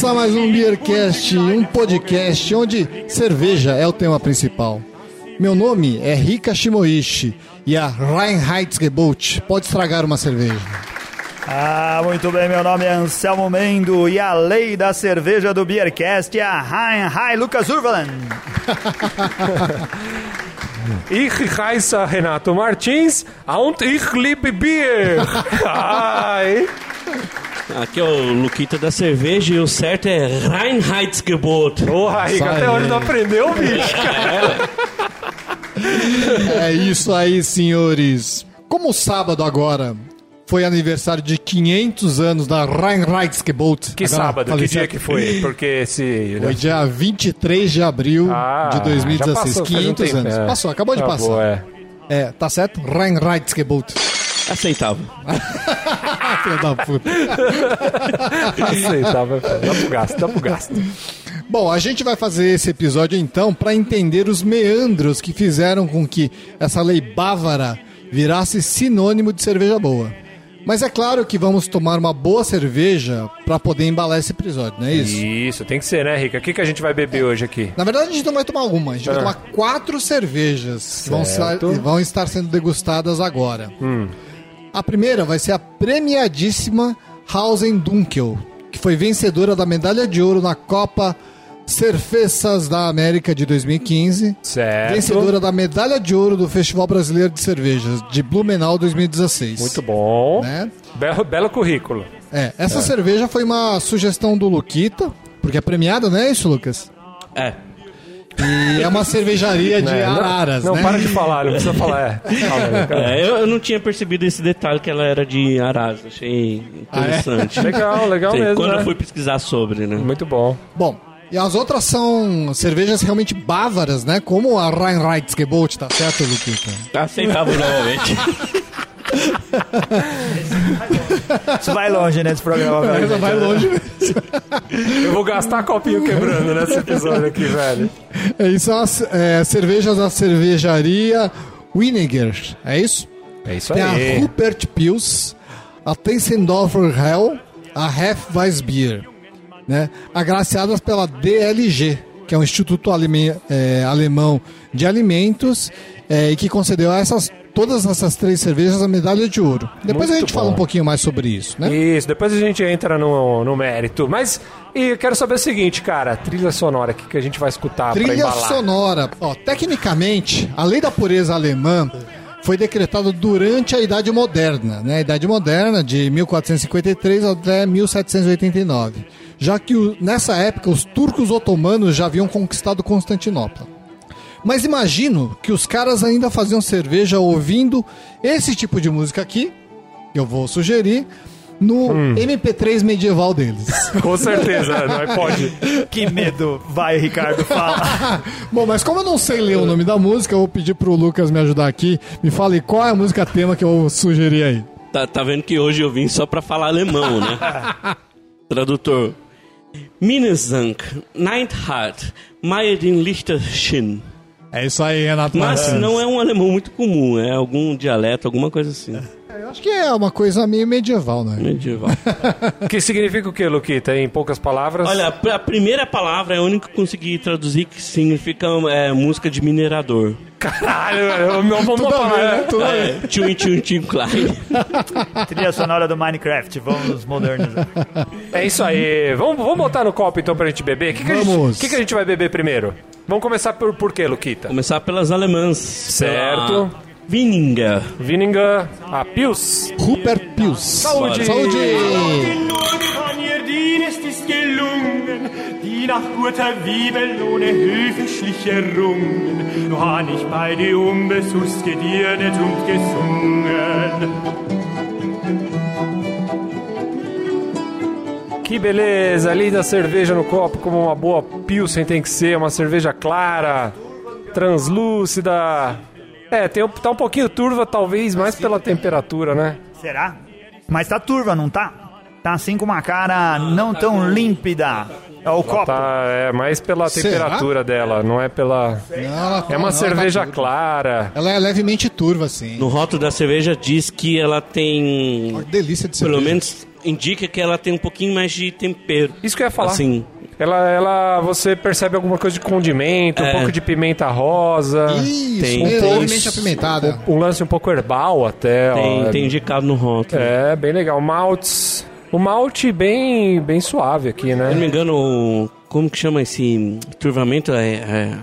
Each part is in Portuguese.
Começa mais um Beercast, um podcast onde cerveja é o tema principal. Meu nome é Rika Shimoishi e a Reinheitsgebot pode estragar uma cerveja. Ah, muito bem, meu nome é Anselmo Mendo e a lei da cerveja do Beercast é a Hein Hi Lucas Urvalan. Ich heiße Renato Martins und ich liebe Bier. Ai. Aqui é o Luquita da cerveja e o certo é Reinheitsgebot. Porra, Sai, até hoje não aprendeu, bicho. É isso aí, senhores. Como sábado agora foi aniversário de 500 anos da Reinheitsgebot. Que Agora, sábado, falei que dia que foi? Porque esse... Foi dia 23 de abril Ah, de 2016. já passou, faz um 500 tempo, anos. é. Passou, acabou de Acabou, passar. é. É, tá certo? Reinheitsgebot. Aceitável. Filha da puta. Aceitável. Dá pro gasto, dá pro gasto. Bom, a gente vai fazer esse episódio então para entender os meandros que fizeram com que essa lei bávara virasse sinônimo de cerveja boa. Mas é claro que vamos tomar uma boa cerveja para poder embalar esse episódio, não é isso? Isso, tem que ser, né, Rica? O que, que a gente vai beber hoje aqui? Na verdade, a gente não vai tomar uma, a gente vai Ah. tomar quatro cervejas que vão vão estar sendo degustadas agora. Hum. A primeira vai ser a premiadíssima Hausen Dunkel, que foi vencedora da medalha de ouro na Copa Cerveças da América de 2015. Certo. Vencedora da medalha de ouro do Festival Brasileiro de Cervejas de Blumenau 2016. Muito bom. Né? Belo, belo currículo. É, essa cerveja foi uma sugestão do Luquita, porque é premiada, não é isso, Lucas? É. E é uma cervejaria de É, não- araras, não, né? para de falar, não precisa falar. É. Calma. É, eu, eu não tinha percebido esse detalhe que ela era de Arasa. Achei interessante. Legal, legal Sei, mesmo, Quando né? eu fui pesquisar sobre, né? Muito bom. Bom, e as outras são cervejas realmente bávaras, né? Como a Reinheitsgebot, tá certo, Luquita? Aceitável novamente. Isso vai longe nesse programa, velho. Vai longe. Eu vou gastar copinho quebrando nesse episódio aqui, velho. É isso, são as é, cervejas da cervejaria Winiger, é isso? É isso Tem a aí. Rupert Pils, a Tensendorfer Hell, a Hefweissbier, né? Agraciadas pela DLG, que é um Instituto Alime- é, Alemão de Alimentos, é, e que concedeu a essas, todas essas três cervejas a medalha de ouro. Depois a Muito gente fala bom. um pouquinho mais sobre isso, né? Isso, depois a gente entra no, no mérito. Mas, e eu quero saber o seguinte, cara, trilha sonora, o que, que a gente vai escutar Trilha sonora. Ó, tecnicamente, a lei da pureza alemã foi decretada durante a Idade Moderna, né? A Idade Moderna, de 1453 até 1789. Já que o- nessa época os turcos otomanos já haviam conquistado Constantinopla. Mas imagino que os caras ainda faziam cerveja ouvindo esse tipo de música aqui, que eu vou sugerir, no Hum. MP3 medieval deles. Com certeza, não é? Pode. Que medo. Vai, Ricardo, fala. Bom, mas como eu não sei ler o nome da música, eu vou pedir pro Lucas me ajudar aqui. Me fale qual é a música tema que eu vou sugerir aí. Tá, tá vendo que hoje eu vim só pra falar alemão, né? Tradutor. Minnesank, Neidhart, Meirin Lichterschen. É isso aí, Renato Mas Martins. não é um alemão muito comum, é algum dialeto, alguma coisa assim. Eu acho que é uma coisa meio medieval, né? Medieval. Que significa o que, Luquita? Em poucas palavras? Olha, a pr- a primeira palavra é a única que eu consegui traduzir que significa é, música de minerador. Caralho, eu, eu, vamos. É, tchum tchum tchum Klein. Trilha sonora do Minecraft. Vamos modernizar. É isso aí. Vamos, vamos botar no copo então pra gente beber? O que, que, a gente, Vamos. que, que a gente vai beber primeiro? Vamos começar por, por quê, Luquita? Começar pelas alemãs. Certo. Pela Vininger. Vininga, a Pils. Rupert Pils. Saúde! Saúde! Die nach guter Wiebel ohne höflich errungen. Nur han ich beide unbesust gedirnet und gesungen. Que beleza, linda cerveja no copo, como uma boa Pilsen tem que ser, uma cerveja clara, translúcida. É, tem, um- tá um pouquinho turva, talvez, mais pela temperatura, né? Será? Mas tá turva, não tá? Tá assim com uma cara não tão límpida. É o copo. Tá, é mais pela Será? temperatura dela, não é pela. Não, ela tá- É uma não, cerveja ela tá clara. Ela é levemente turva, assim. No rótulo da cerveja diz que ela tem Uma delícia de pelo cerveja. menos indica que ela tem um pouquinho mais de tempero. Isso que eu ia falar. Assim, Ela, ela, você percebe alguma coisa de condimento, um É. pouco de pimenta rosa, Isso, Tem- levemente apimentada. um lance um pouco herbal até. tem, ó. tem indicado no rótulo. É, bem legal. Maltes. O malte bem, bem suave aqui, Se eu não me né? engano, como que chama esse turvamento? É, é,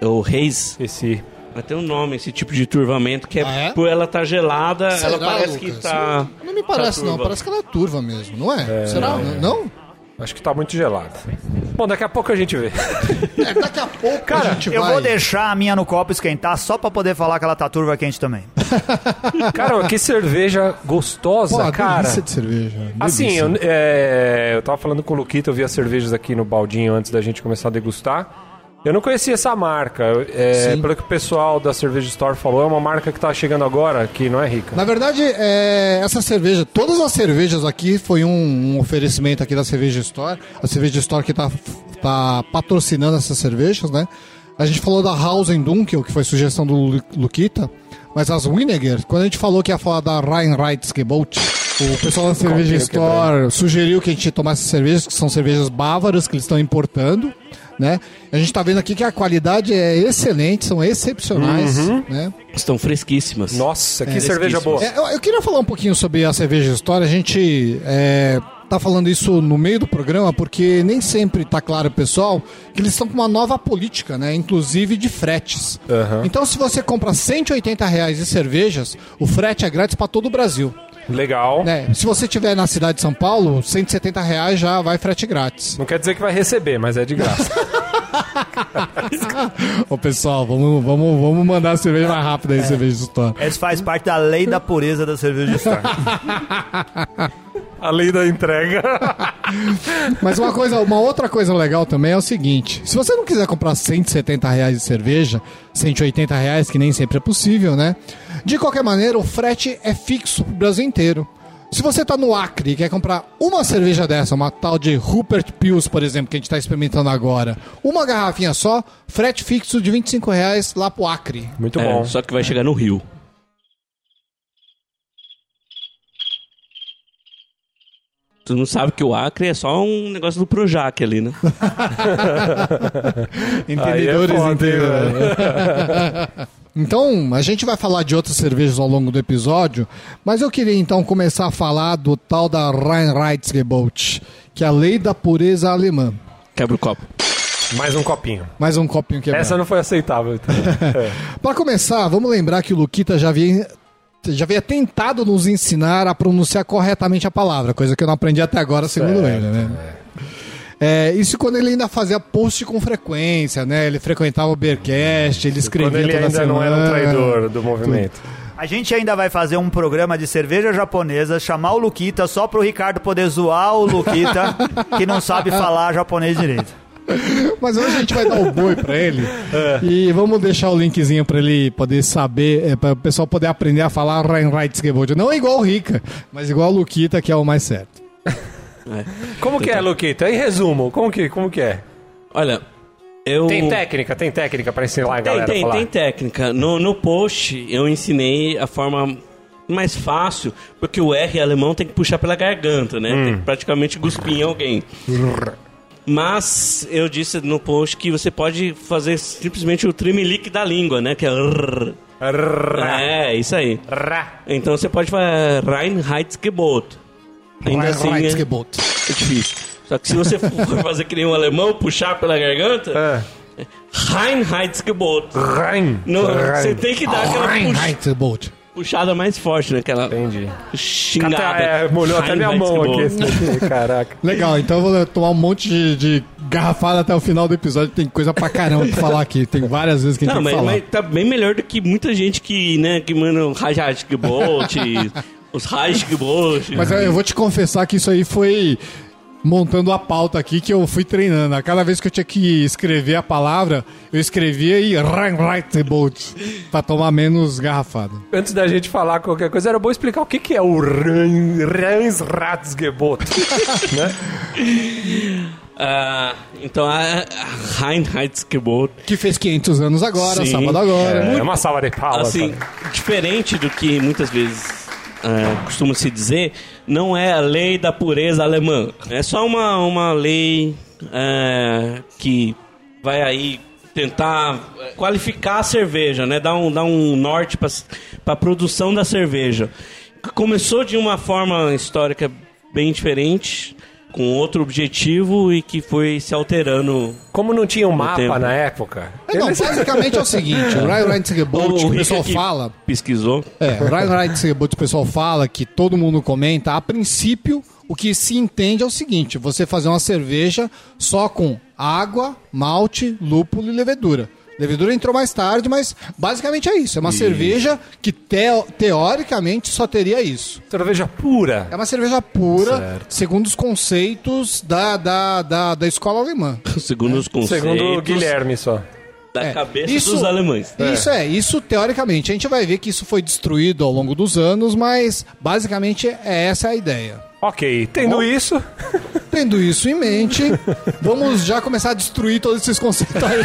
é o Reis. Esse. Vai ter um nome, esse tipo de turvamento, que é, Ah, é? por ela estar gelada, ela Será, parece que Lucas? tá. Não me parece, tá não. Parece que ela é turva mesmo, não é? Será? Não? Acho que tá muito gelado. Bom, daqui a pouco a gente vê. É, daqui a pouco Cara, a gente eu vai... vou deixar a minha no copo esquentar só pra poder falar que ela tá turva quente também. Cara, que cerveja gostosa, Pô, cara. delícia de cerveja. Assim, delícia. eu, é, eu tava falando com o Luquita, eu vi as cervejas aqui no baldinho antes da gente começar a degustar. Eu não conhecia essa marca. É, pelo que o pessoal da Cerveja Store falou, é uma marca que tá chegando agora, que não é rica. Na verdade, é, essa cerveja, todas as cervejas aqui foi um, um oferecimento aqui da Cerveja Store. A Cerveja Store que tá, tá patrocinando essas cervejas, né? A gente falou da Hausen Dunkel, que foi sugestão do Lu- Luquita. Mas as Winneger, quando a gente falou que ia falar da Rheinreitsgebot, o pessoal da Cerveja Copinho Store sugeriu que a gente tomasse cervejas, que são cervejas bávaras que eles estão importando. Né? A gente tá vendo aqui que a qualidade é excelente, são excepcionais. Né? Estão fresquíssimas. Nossa, que É, cerveja boa. É, eu, eu queria falar um pouquinho sobre a cerveja história. A gente é, tá falando isso no meio do programa porque nem sempre tá claro, pessoal, que eles estão com uma nova política, né? Inclusive de fretes. Aham. Então, se você compra 180 reais de cervejas, o frete é grátis para todo o Brasil. Legal. Né? Se você estiver na cidade de São Paulo, 170 reais já vai frete grátis. Não quer dizer que vai receber, mas é de graça. Ô pessoal, vamos, vamos, vamos mandar a cerveja mais rápida aí, cerveja história. Essa faz parte da lei da pureza da cerveja Star. a lei da entrega. Mas uma coisa, uma outra coisa legal também é o seguinte: se você não quiser comprar 170 reais de cerveja, 180 reais, que nem sempre é possível, né? De qualquer maneira, o frete é fixo pro Brasil inteiro. Se você tá no Acre e quer comprar uma cerveja dessa, uma tal de Rupert Pils, por exemplo, que a gente tá experimentando agora, uma garrafinha só, frete fixo de 25 reais lá pro Acre. Muito É, bom. só que vai chegar no Rio. Tu não sabe que o Acre é só um negócio do Projac ali, né? Entendedores é foda, hein, entendem. Então, a gente vai falar de outras cervejas ao longo do episódio, mas eu queria então começar a falar do tal da Reinheitsgebot, que é a lei da pureza alemã. Quebra o copo. Mais um copinho. Mais um copinho quebrado. Essa não foi aceitável. então. Para começar, vamos lembrar que o Luquita já havia, já havia tentado nos ensinar a pronunciar corretamente a palavra, coisa que eu não aprendi até agora, segundo Certo, ele, né? É, isso quando ele ainda fazia post com frequência, né? Ele frequentava o Beercast, ele escrevia Quando ele toda ainda semana. não era um traidor do movimento. A gente ainda vai fazer um programa de cerveja japonesa, chamar o Luquita só pro Ricardo poder zoar o Luquita, que não sabe falar japonês direito. Mas hoje a gente vai dar o boi pra ele e vamos deixar o linkzinho pra ele poder saber, é, para o pessoal poder aprender a falar Reinheitsgebot. Não igual o Rica, mas igual o Luquita, que é o mais certo. Como que é, Luquita? Em resumo, como que, como que é? Olha, eu. Tem técnica, tem técnica pra ensinar a Tem, galera a tem, falar. tem técnica. No, no post eu ensinei a forma mais fácil, porque o R alemão tem que puxar pela garganta, né? Hum. Tem que praticamente cuspir em alguém. Mas eu disse no post que você pode fazer simplesmente o tremelique da língua, né? Que é. É, isso aí. Então você pode falar Reinheitsgebot. Ainda assim é, é difícil. Só que se você for fazer que nem um alemão, puxar pela garganta, É. Reinheitsgebot. Rein. Não, Rein. você tem que dar aquela pux- Reinheitsgebot. puxada mais forte, né? Aquela Entendi. xingada. Até, é, molhou até minha mão aqui. esse Reinheitsgebot. daqui, Caraca. Legal, então eu vou tomar um monte de, de garrafada até o final do episódio. Tem coisa pra caramba pra falar aqui. Tem várias vezes que a gente Não, tem mas, que falar. mas tá bem melhor do que muita gente que, né, que manda o Reinheitsgebot, os Reinheitsgebot. Mas eu, eu vou te confessar que isso aí foi montando a pauta aqui que eu fui treinando. A cada vez que eu tinha que escrever a palavra, eu escrevia e Reinheitsgebot pra tomar menos garrafada. Antes da gente falar qualquer coisa, era bom explicar o que, que é o Rein- Reinsratsgebot. né? Ah, então a, a Reinheitsgebot Que fez 500 anos agora, Sim. sábado agora. É uma salva de palmas. assim, cara. diferente do que muitas vezes é, costuma se dizer, não é a lei da pureza alemã. É só uma, uma lei é, que vai aí tentar qualificar a cerveja, né? Dar um, dar um norte para a produção da cerveja. Começou de uma forma histórica bem diferente, com outro objetivo e que foi se alterando. Como não tinha um mapa tempo. na época. É, não, basicamente é o seguinte, o Ryan Reitzegebot, que o Rick pessoal fala... Pesquisou. É, o Ryan Reitzegebot, o pessoal fala, que todo mundo comenta, a princípio, o que se entende é o seguinte, você fazer uma cerveja só com água, malte, lúpulo e levedura. Levedura entrou mais tarde, mas basicamente é isso. É uma cerveja que teo- teoricamente só teria isso. Cerveja pura. É uma cerveja pura, Certo. segundo os conceitos da, da, da, da escola alemã. Segundo os conceitos Segundo o Guilherme só. da É, cabeça isso- dos alemães. Isso é, isso teoricamente. A gente vai ver que isso foi destruído ao longo dos anos, mas basicamente é essa a ideia. Ok, tendo Bom. isso, Tendo isso em mente, vamos já começar a destruir todos esses conceitos aí.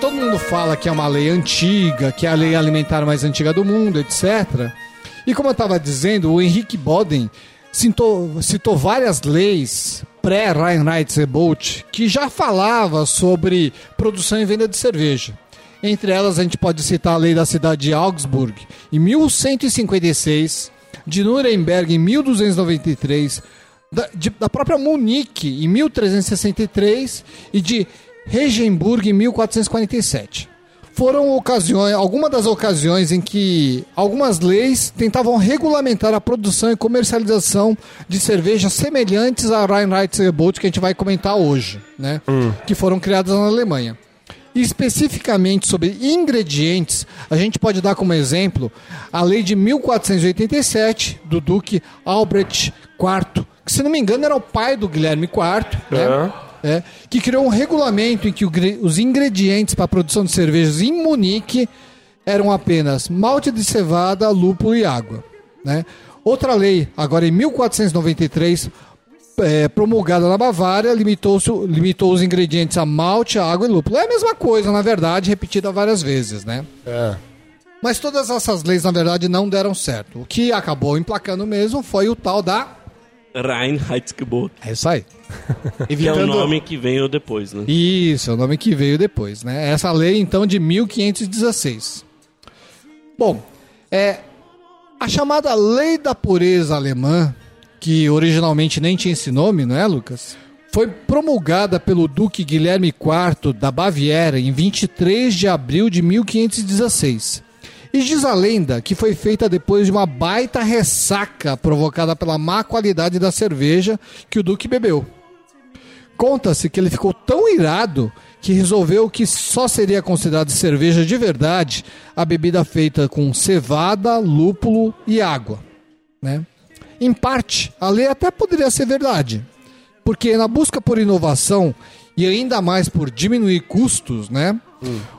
Todo mundo fala que é uma lei antiga, que é a lei alimentar mais antiga do mundo, etc. E como eu estava dizendo, o Henrique Boden citou, citou várias leis pré-Reinheitsgebot que já falava sobre produção e venda de cerveja. Entre elas, a gente pode citar a lei da cidade de Augsburg, em 1156, de Nuremberg, em 1293, da, de- da própria Munique, em 1363, e de Regenburg, em 1447 foram ocasiões, algumas das ocasiões em que algumas leis tentavam regulamentar a produção e comercialização de cervejas semelhantes à Reinheitsgebot que a gente vai comentar hoje, né? Que foram criadas na Alemanha. E especificamente sobre ingredientes, a gente pode dar como exemplo a lei de 1487 do Duque Albrecht IV, que se não me engano era o pai do Guilherme IV, né? Aham. É, que criou um regulamento em que o os ingredientes para a produção de cervejas em Munique eram apenas malte de cevada, lúpulo e água. Né? Outra lei, agora em 1493, é, promulgada na Bavária, limitou, limitou os ingredientes a malte, água e lúpulo. É a mesma coisa, na verdade, repetida várias vezes. Né? Mas todas essas leis, na verdade, não deram certo. O que acabou emplacando mesmo foi o tal da. Reinheitsgebot. É isso aí. Que é o nome que veio depois, né? Isso, é o nome que veio depois, né? Essa lei, então, de 1516. Bom, é, a chamada Lei da Pureza Alemã, que originalmente nem tinha esse nome, não é, Lucas? Foi promulgada pelo Duque Guilherme IV da Baviera em 23 de abril de 1516. E diz a lenda que foi feita depois de uma baita ressaca provocada pela má qualidade da cerveja que o Duque bebeu. Conta-se que ele ficou tão irado que resolveu que só seria considerado cerveja de verdade a bebida feita com cevada, lúpulo e água. Né? Em parte, a lei até poderia ser verdade, porque na busca por inovação e ainda mais por diminuir custos, né?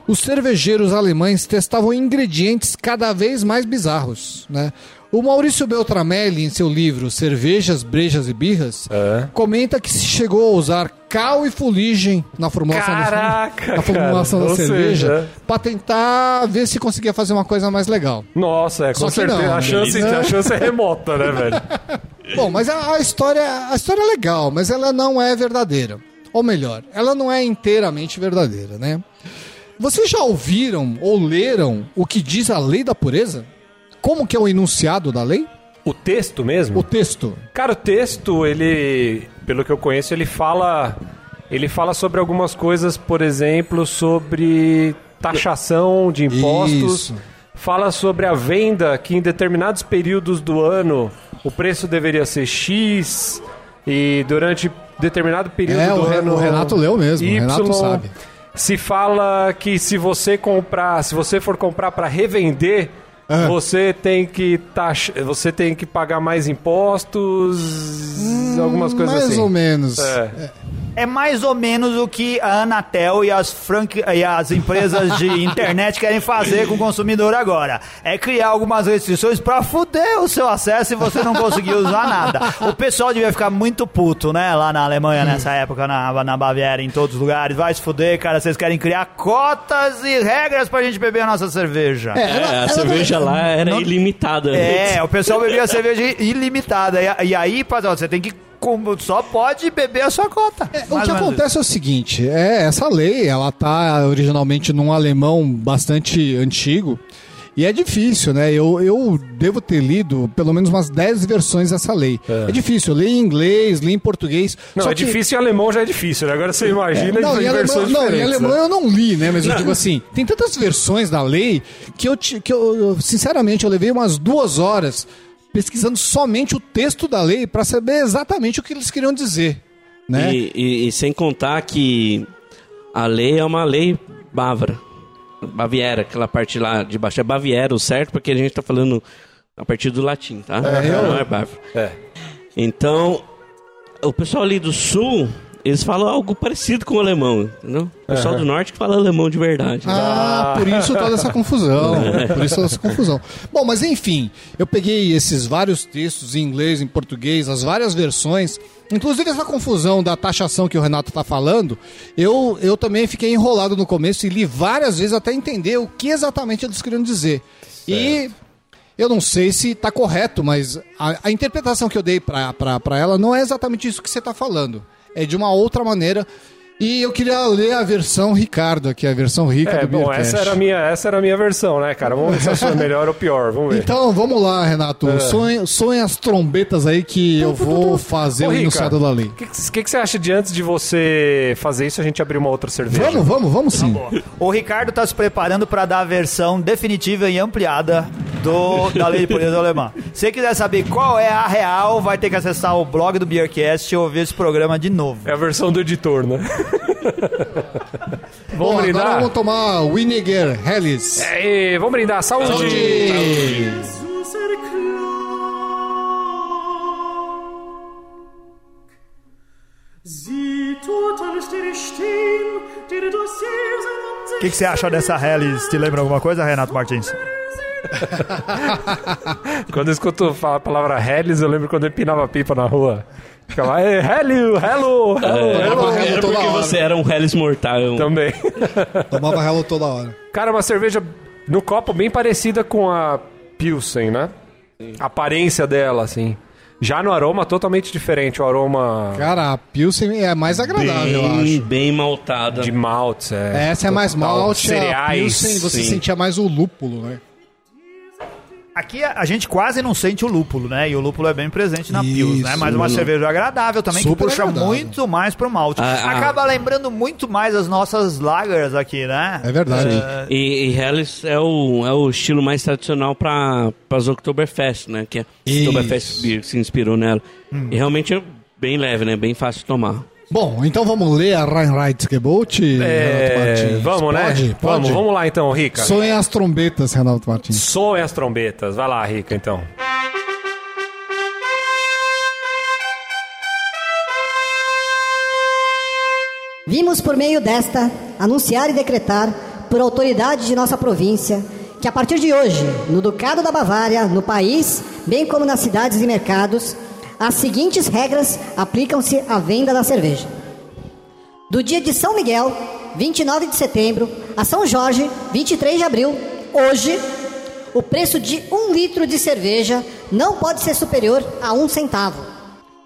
Os cervejeiros alemães testavam ingredientes cada vez mais bizarros, né? O Maurício Beltramelli, em seu livro Cervejas, Brejas e Birras, É. comenta que se chegou a usar cal e fuligem na formulação, Caraca, da, na formulação cara. da cerveja seja- para tentar ver se conseguia fazer uma coisa mais legal. Nossa, é, com Só certeza. não, a, né? chance, a chance é remota, né, velho? Bom, mas a, a história, a história é legal, mas ela não é verdadeira. Ou melhor, ela não é inteiramente verdadeira, né? Vocês já ouviram ou leram o que diz a lei da pureza? Como que é o enunciado da lei? O texto mesmo? O texto. Cara, o texto, ele, pelo que eu conheço, ele fala, ele fala sobre algumas coisas, por exemplo, sobre taxação de impostos. Isso. Fala sobre a venda que em determinados períodos do ano o preço deveria ser X e durante determinado período É, do o, ano o Renato leu mesmo, o Y, Renato sabe. Se fala que se você comprar, se você for comprar para revender, Ah. você tem que taxa, você tem que pagar mais impostos, algumas coisas Mais assim. ou menos. É. é mais ou menos o que a Anatel e as, franqui... e as empresas de internet querem fazer com o consumidor agora. É criar algumas restrições pra fuder o seu acesso e você não conseguir usar nada. O pessoal devia ficar muito puto, né? Lá na Alemanha, nessa época, na, na Baviera, em todos os lugares. Vai se fuder, cara. Vocês querem criar cotas e regras pra gente beber a nossa cerveja. É, É, ela- a ela cerveja não- lá era não- ilimitada. É, o pessoal bebia cerveja ilimitada. E, e aí, patrão, você tem que. Como- Só pode beber a sua cota. É, o que acontece é o seguinte, é essa lei, ela tá originalmente num alemão bastante antigo e é difícil, né? Eu, eu devo ter lido pelo menos umas 10 versões dessa lei. É, difícil, eu li em inglês, li em português. Não, só é que- difícil em alemão já é difícil, né? Agora você imagina não, em em alemão, versões não, em alemão né? eu não li, né? Mas eu digo assim, tem tantas versões da lei que eu, que eu, sinceramente, eu levei umas duas horas pesquisando somente o texto da lei para saber exatamente o que eles queriam dizer, né? E, e- e sem contar que a lei é uma lei bávara. Baviera, aquela parte lá de baixo. É Baviera o certo, porque a gente tá falando a partir do latim, tá? Não é bávaro. É. Então, o pessoal ali do sul, eles falam algo parecido com o alemão, entendeu? O pessoal do norte que fala alemão de verdade. Ah, por isso toda essa confusão. Por isso toda essa confusão. Bom, mas enfim, eu peguei esses vários textos em inglês, em português, as várias versões. Inclusive essa confusão da taxação que o Renato está falando, eu, eu também fiquei enrolado no começo e li várias vezes até entender o que exatamente eles queriam dizer. E eu não sei se está correto, mas a, a interpretação que eu dei para ela não é exatamente isso que você está falando. É de uma outra maneira. E eu queria ler a versão Ricardo aqui, a versão rica É, do bom, Beercast. essa era, a minha, essa era a minha versão, né, cara? Vamos ver se a sua é melhor ou pior, vamos ver. Então, vamos lá, Renato. Sonhe, sonhe as trombetas aí que eu vou fazer Ô, o enunciado da lei. O que, que, que você acha de antes de você fazer isso, a gente abrir uma outra cerveja? Vamos, vamos, vamos sim. O Ricardo está se preparando para dar a versão definitiva e ampliada do, da lei de pureza alemã. Se quiser saber qual é a real, vai ter que acessar o blog do Beercast e ouvir esse programa de novo. É a versão do editor, né? Bom, vamos agora brindar? vamos tomar Winiger Helles. Aê, vamos brindar. Saúde! Saúde! Sehr O que, que você acha dessa Hellis? Te lembra alguma coisa, Renato Martins? Quando eu escuto falar a palavra Hellis, eu lembro quando eu empinava pipa na rua. Ficava, "Ê, hello, hello, hello, É, hello. Hello era toda porque hora. você era um Hellis mortal. Também. Tomava Hello toda hora. Cara, uma cerveja no copo bem parecida com a Pilsen, né? A aparência dela, assim. Já no aroma, totalmente diferente. O aroma Cara, a Pilsen é mais agradável, eu Bem, acho. bem maltada. de maltes. É, Essa é mais malte, a Cereais, Pilsen você sim. sentia mais o lúpulo, né? Aqui a, gente quase não sente o lúpulo, né? E o lúpulo é bem presente na Pils, né? Mas uma cerveja agradável também, que Super puxa agradável. muito mais pro malte. Ah, ah. Acaba lembrando muito mais as nossas lagers aqui, né? É verdade. E, e Helles é o, é o estilo mais tradicional para as Oktoberfest, né? Que é. Oktoberfest Beer, que se inspirou nela. E realmente é bem leve, né? Bem fácil de tomar. Bom, então vamos ler a Reinheitsgebot, Renato É, Martins. vamos, né? Pode, pode. Vamos, vamos lá então, Rica. Sonhe as trombetas, Renato Martins. Soem as trombetas. Vai lá, Rica, então. Vimos por meio desta anunciar e decretar, por autoridade de nossa província, que a partir de hoje, no Ducado da Bavária, no país, bem como nas cidades e mercados, as seguintes regras aplicam-se à venda da cerveja. Do dia de São Miguel, 29 de setembro, a São Jorge, 23 de abril, hoje, o preço de um litro de cerveja não pode ser superior a um centavo.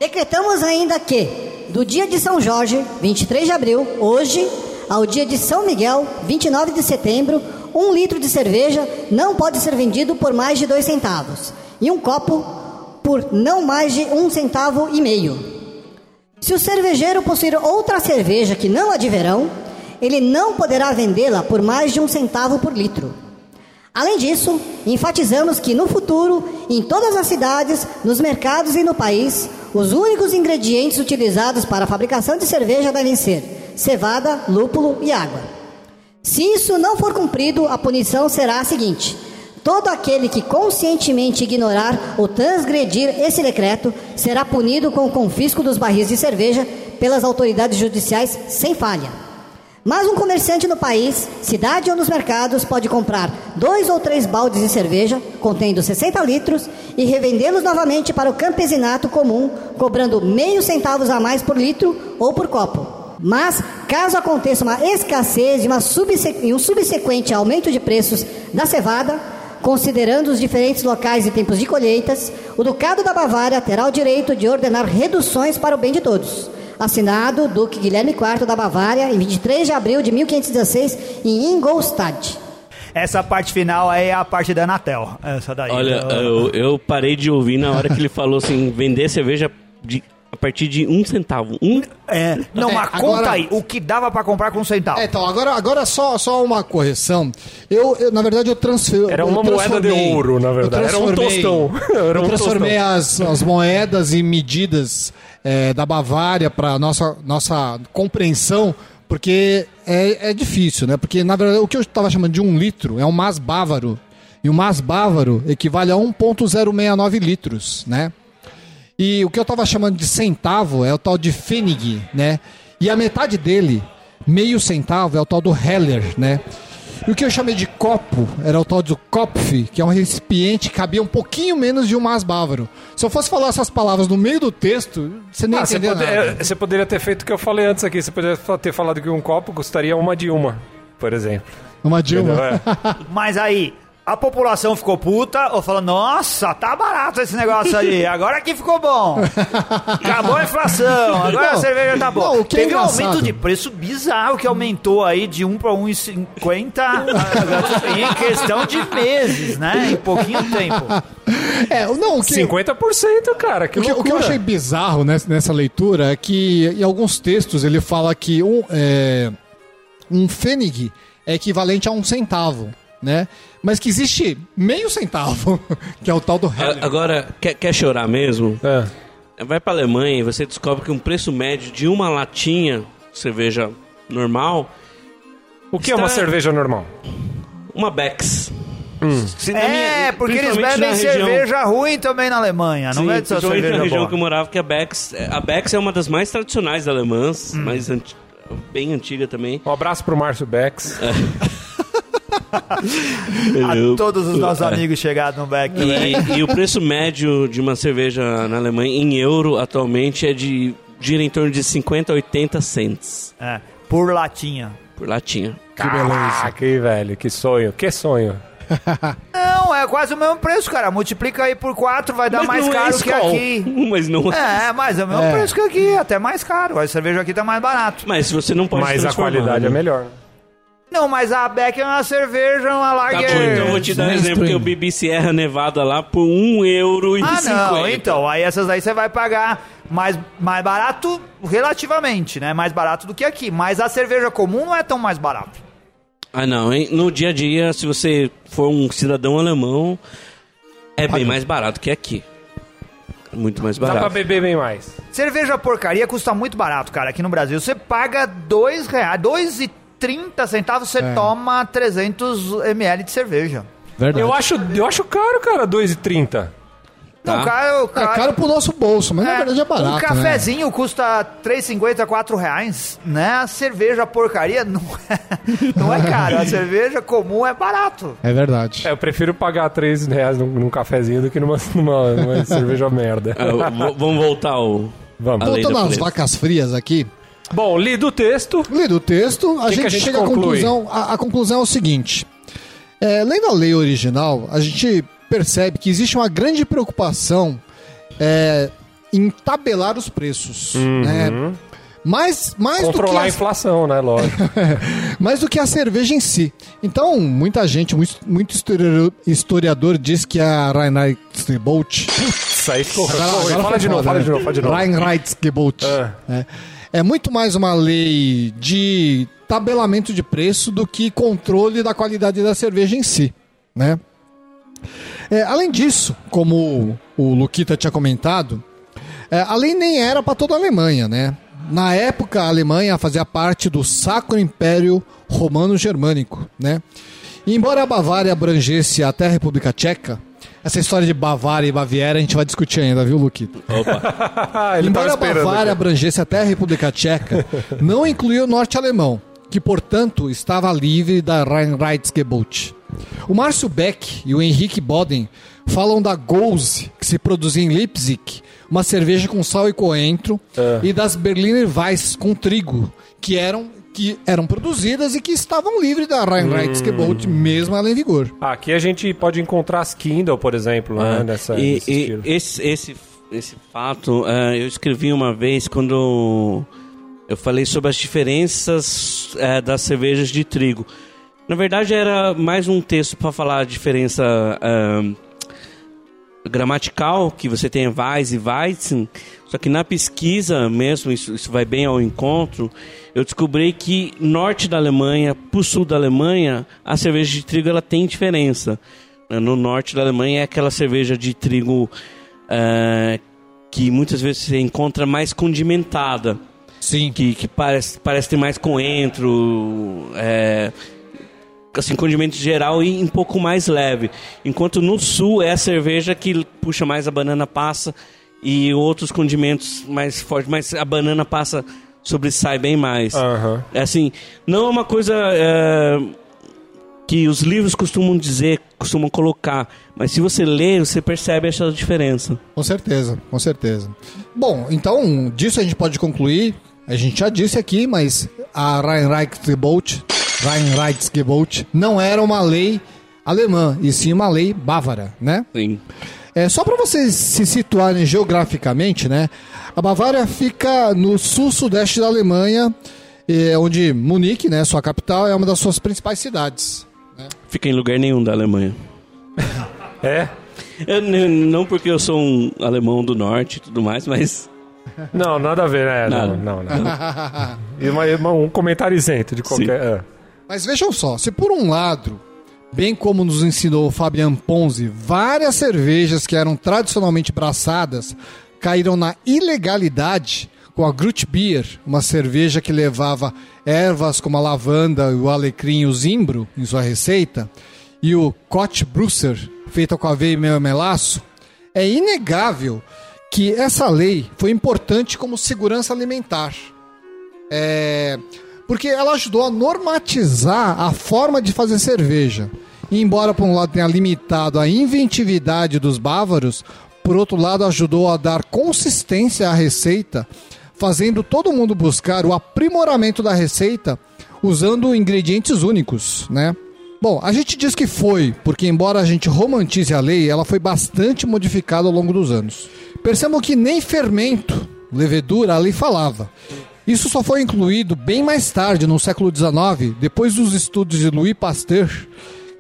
Decretamos ainda que, do dia de São Jorge, 23 de abril, hoje, ao dia de São Miguel, 29 de setembro, um litro de cerveja não pode ser vendido por mais de dois centavos e um copo por não mais de um centavo e meio. Se o cervejeiro possuir outra cerveja que não a de verão, ele não poderá vendê-la por mais de um centavo por litro. Além disso, enfatizamos que no futuro, em todas as cidades, nos mercados e no país, os únicos ingredientes utilizados para a fabricação de cerveja devem ser cevada, lúpulo e água. Se isso não for cumprido, a punição será a seguinte: todo aquele que conscientemente ignorar ou transgredir esse decreto será punido com o confisco dos barris de cerveja pelas autoridades judiciais sem falha. Mas um comerciante no país, cidade ou nos mercados, pode comprar dois ou três baldes de cerveja, contendo 60 litros, e revendê-los novamente para o campesinato comum, cobrando meio centavos a mais por litro ou por copo. Mas, caso aconteça uma escassez e uma subse- e um subsequente aumento de preços da cevada, considerando os diferentes locais e tempos de colheitas, o Ducado da Bavária terá o direito de ordenar reduções para o bem de todos. Assinado Duque Guilherme IV da Bavária, em 23 de abril de 1516, em Ingolstadt. Essa parte final aí é a parte da Anatel. Essa daí. Olha, eu, eu parei de ouvir na hora que ele falou assim, vender cerveja de, a partir de um centavo. Um, É, não, É, mas agora- conta aí, o que dava pra comprar com um centavo. É, então, agora, agora só, só uma correção. Eu, eu, na verdade, eu transferi. Era eu uma moeda de ouro, na verdade. eu Era um tostão. Era eu um transformei as, as moedas e medidas é, da Bavária para nossa, nossa compreensão, porque é, é difícil, né? Porque, na verdade, o que eu estava chamando de um litro é um mas bávaro. E o mas bávaro equivale a 1,069 litros, né? E o que eu tava chamando de centavo é o tal de Pfennig, né? E a metade dele, meio centavo, é o tal do Heller, né? E o que eu chamei de copo era o tal do Kopf, que é um recipiente que cabia um pouquinho menos de um mas bávaro. Se eu fosse falar essas palavras no meio do texto, você nem Ah, você, entendeu pode- nada. é, você poderia ter feito o que eu falei antes aqui. Você poderia ter falado que um copo custaria uma de uma, por exemplo. Uma Dilma. Entendeu? É. Mas aí, a população ficou puta ou falou, nossa, tá barato esse negócio aí, agora que ficou bom. Acabou a inflação, agora a Não, cerveja tá boa. não, é Teve um engraçado- aumento de preço bizarro que aumentou aí de 1 para 1,50 em questão de meses, né? Em pouquinho tempo. É, não, o que, 50%, cara, que O que, o que eu achei bizarro nessa, nessa leitura é que em alguns textos ele fala que um, é, um Pfennig é equivalente a um centavo, né? Mas que existe meio centavo, que é o tal do Heller. agora, quer, quer chorar mesmo? É. Vai pra Alemanha e você descobre que um preço médio de uma latinha de cerveja normal, O que é uma cerveja normal? uma Becks. Na É, minha- porque eles bebem região- cerveja ruim também na Alemanha, não Sim, é de só principalmente na cerveja região boa. que eu morava, que a Becks, a Becks é uma das mais tradicionais alemãs, Hum. mais anti- bem antiga também. Um abraço pro Márcio Bex. A todos os nossos amigos chegados no back. né? E, e o preço médio de uma cerveja na Alemanha em euro atualmente é de gira em torno de 50 a 80 cents É, por latinha. por latinha. Que beleza. Hein, velho, que sonho, que sonho. Não, é quase o mesmo preço, cara. Multiplica aí por 4, vai dar Mas mais é caro que Skol. aqui. Mas não É, mas é o mesmo É. preço que aqui, até mais caro. A cerveja aqui tá mais barato. Mas se você não pode Mas a qualidade né? é melhor. Não, mas a Beck é uma cerveja, uma Tá lager. bom, então eu vou te dar um Mainstream. exemplo que eu bebi Sierra Nevada lá por 1 euro e Ah, 50. não, então, aí essas aí você vai pagar mais, mais barato relativamente, né? Mais barato do que aqui. Mas a cerveja comum não é tão mais barato. Ah, não, hein? No dia a dia, se você for um cidadão alemão, é bem mais barato que aqui. Muito mais Dá pra barato. beber bem mais. Cerveja porcaria custa muito barato, cara, aqui no Brasil. Você paga dois reais, dois e trinta centavos, você É. toma 300 ml de cerveja. Verdade. Eu acho, eu acho caro, cara, 2,30. Tá. Não, cara, É caro pro nosso bolso, mas na verdade é barato, Um né? cafezinho custa 3,50, 4 reais, né? A cerveja porcaria não é, não é caro. A cerveja comum é barato. É verdade. É, eu prefiro pagar 3 reais num, num cafezinho do que numa, numa, numa cerveja merda. Ah, vamos voltar ao... Vamos. Voltando do às vacas frias aqui, Bom, lido o texto. lido o texto, a, Que que gente, a gente chega à conclui? conclusão. A, a conclusão é o seguinte: é, lendo a lei original, a gente percebe que existe uma grande preocupação é, em tabelar os preços. Né? Mais, mais, do que Controlar a a, inflação, né? Lógico. mais do que a cerveja em si. Então, muita gente, muito, muito historiador, historiador diz que a Reinheitsgebot Isso aí ficou. Agora- ficou- agora fala foi de novo, foda, fala né? de novo, fala de novo. Reinheitsgebot. Ah. É. É muito mais uma lei de tabelamento de preço do que controle da qualidade da cerveja em si, né? É, além disso, como o Luquita tinha comentado, é, a lei nem era para toda a Alemanha, né? Na época, a Alemanha fazia parte do Sacro Império Romano Germânico, né? E embora a Bavária abrangesse até a República Tcheca, Essa história de Bavária e Baviera a gente vai discutir ainda, viu, Luquito? Ele Embora a. Bavária aqui. abrangesse até a República Tcheca, não incluía o norte alemão, que, portanto, estava livre da Reinheitsgebot. O Márcio Beck e o Henrique Boden falam da Gose, que se produzia em Leipzig, uma cerveja com sal e coentro, e das Berliner Weiss com trigo, que eram, que eram produzidas e que estavam livres da Reinheitsgebot, mesmo ela em vigor. Aqui a gente pode encontrar as Kindle, por exemplo, né? Ah, Nessa, e, nesse e estilo. esse, esse, esse fato eh, eu escrevi uma vez quando eu falei sobre as diferenças eh, das cervejas de trigo. Na verdade, era mais um texto para falar a diferença ah, gramatical, que você tem Weiss e Weizen, só que na pesquisa mesmo, isso, isso vai bem ao encontro, eu descobri que norte da Alemanha, pro sul da Alemanha, a cerveja de trigo ela tem diferença. No norte da Alemanha é aquela cerveja de trigo eh, que muitas vezes você encontra mais condimentada Sim. que, que parece, parece ter mais coentro, é, assim, condimento geral e um pouco mais leve. Enquanto no sul é a cerveja que puxa mais a banana passa e outros condimentos mais fortes, mas a banana passa sobressai bem mais. Aham. É assim, não é uma coisa é, que os livros costumam dizer, costumam colocar, mas se você lê, você percebe essa diferença. Com certeza, com certeza. Bom, então, disso a gente pode concluir. A gente já disse aqui, mas a Reinheitsgebot, Reinheitsgebot não era uma lei alemã, e sim uma lei bávara, né? Sim. É, só para vocês se situarem geograficamente, né? A Bavária fica no sul-sudeste da Alemanha, eh, onde Munique, né, sua capital, é uma das suas principais cidades. Fica em lugar nenhum da Alemanha. É? Eu não porque eu sou um alemão do norte e tudo mais, mas Não, nada a ver, né? Nada. Não, não, não. E uma- uma- um comentário isento de qualquer. é. Mas vejam só, se por um lado, bem como nos ensinou Fabian Ponzi, várias cervejas que eram tradicionalmente braçadas caíram na ilegalidade com a Grut Beer, uma cerveja que levava ervas como a lavanda, o alecrim e o zimbro em sua receita, e o Koch Brusser, feita com aveia e mel- melaço, é inegável que essa lei foi importante como segurança alimentar. É, porque ela ajudou a normatizar a forma de fazer cerveja. E embora por um lado tenha limitado a inventividade dos bávaros, por outro lado ajudou a dar consistência à receita, fazendo todo mundo buscar o aprimoramento da receita usando ingredientes únicos, né? Bom, a gente diz que foi, porque embora a gente romantize a lei, ela foi bastante modificada ao longo dos anos. Percebam que nem fermento, levedura, a lei falava. Isso só foi incluído bem mais tarde, no século XIX, depois dos estudos de Louis Pasteur,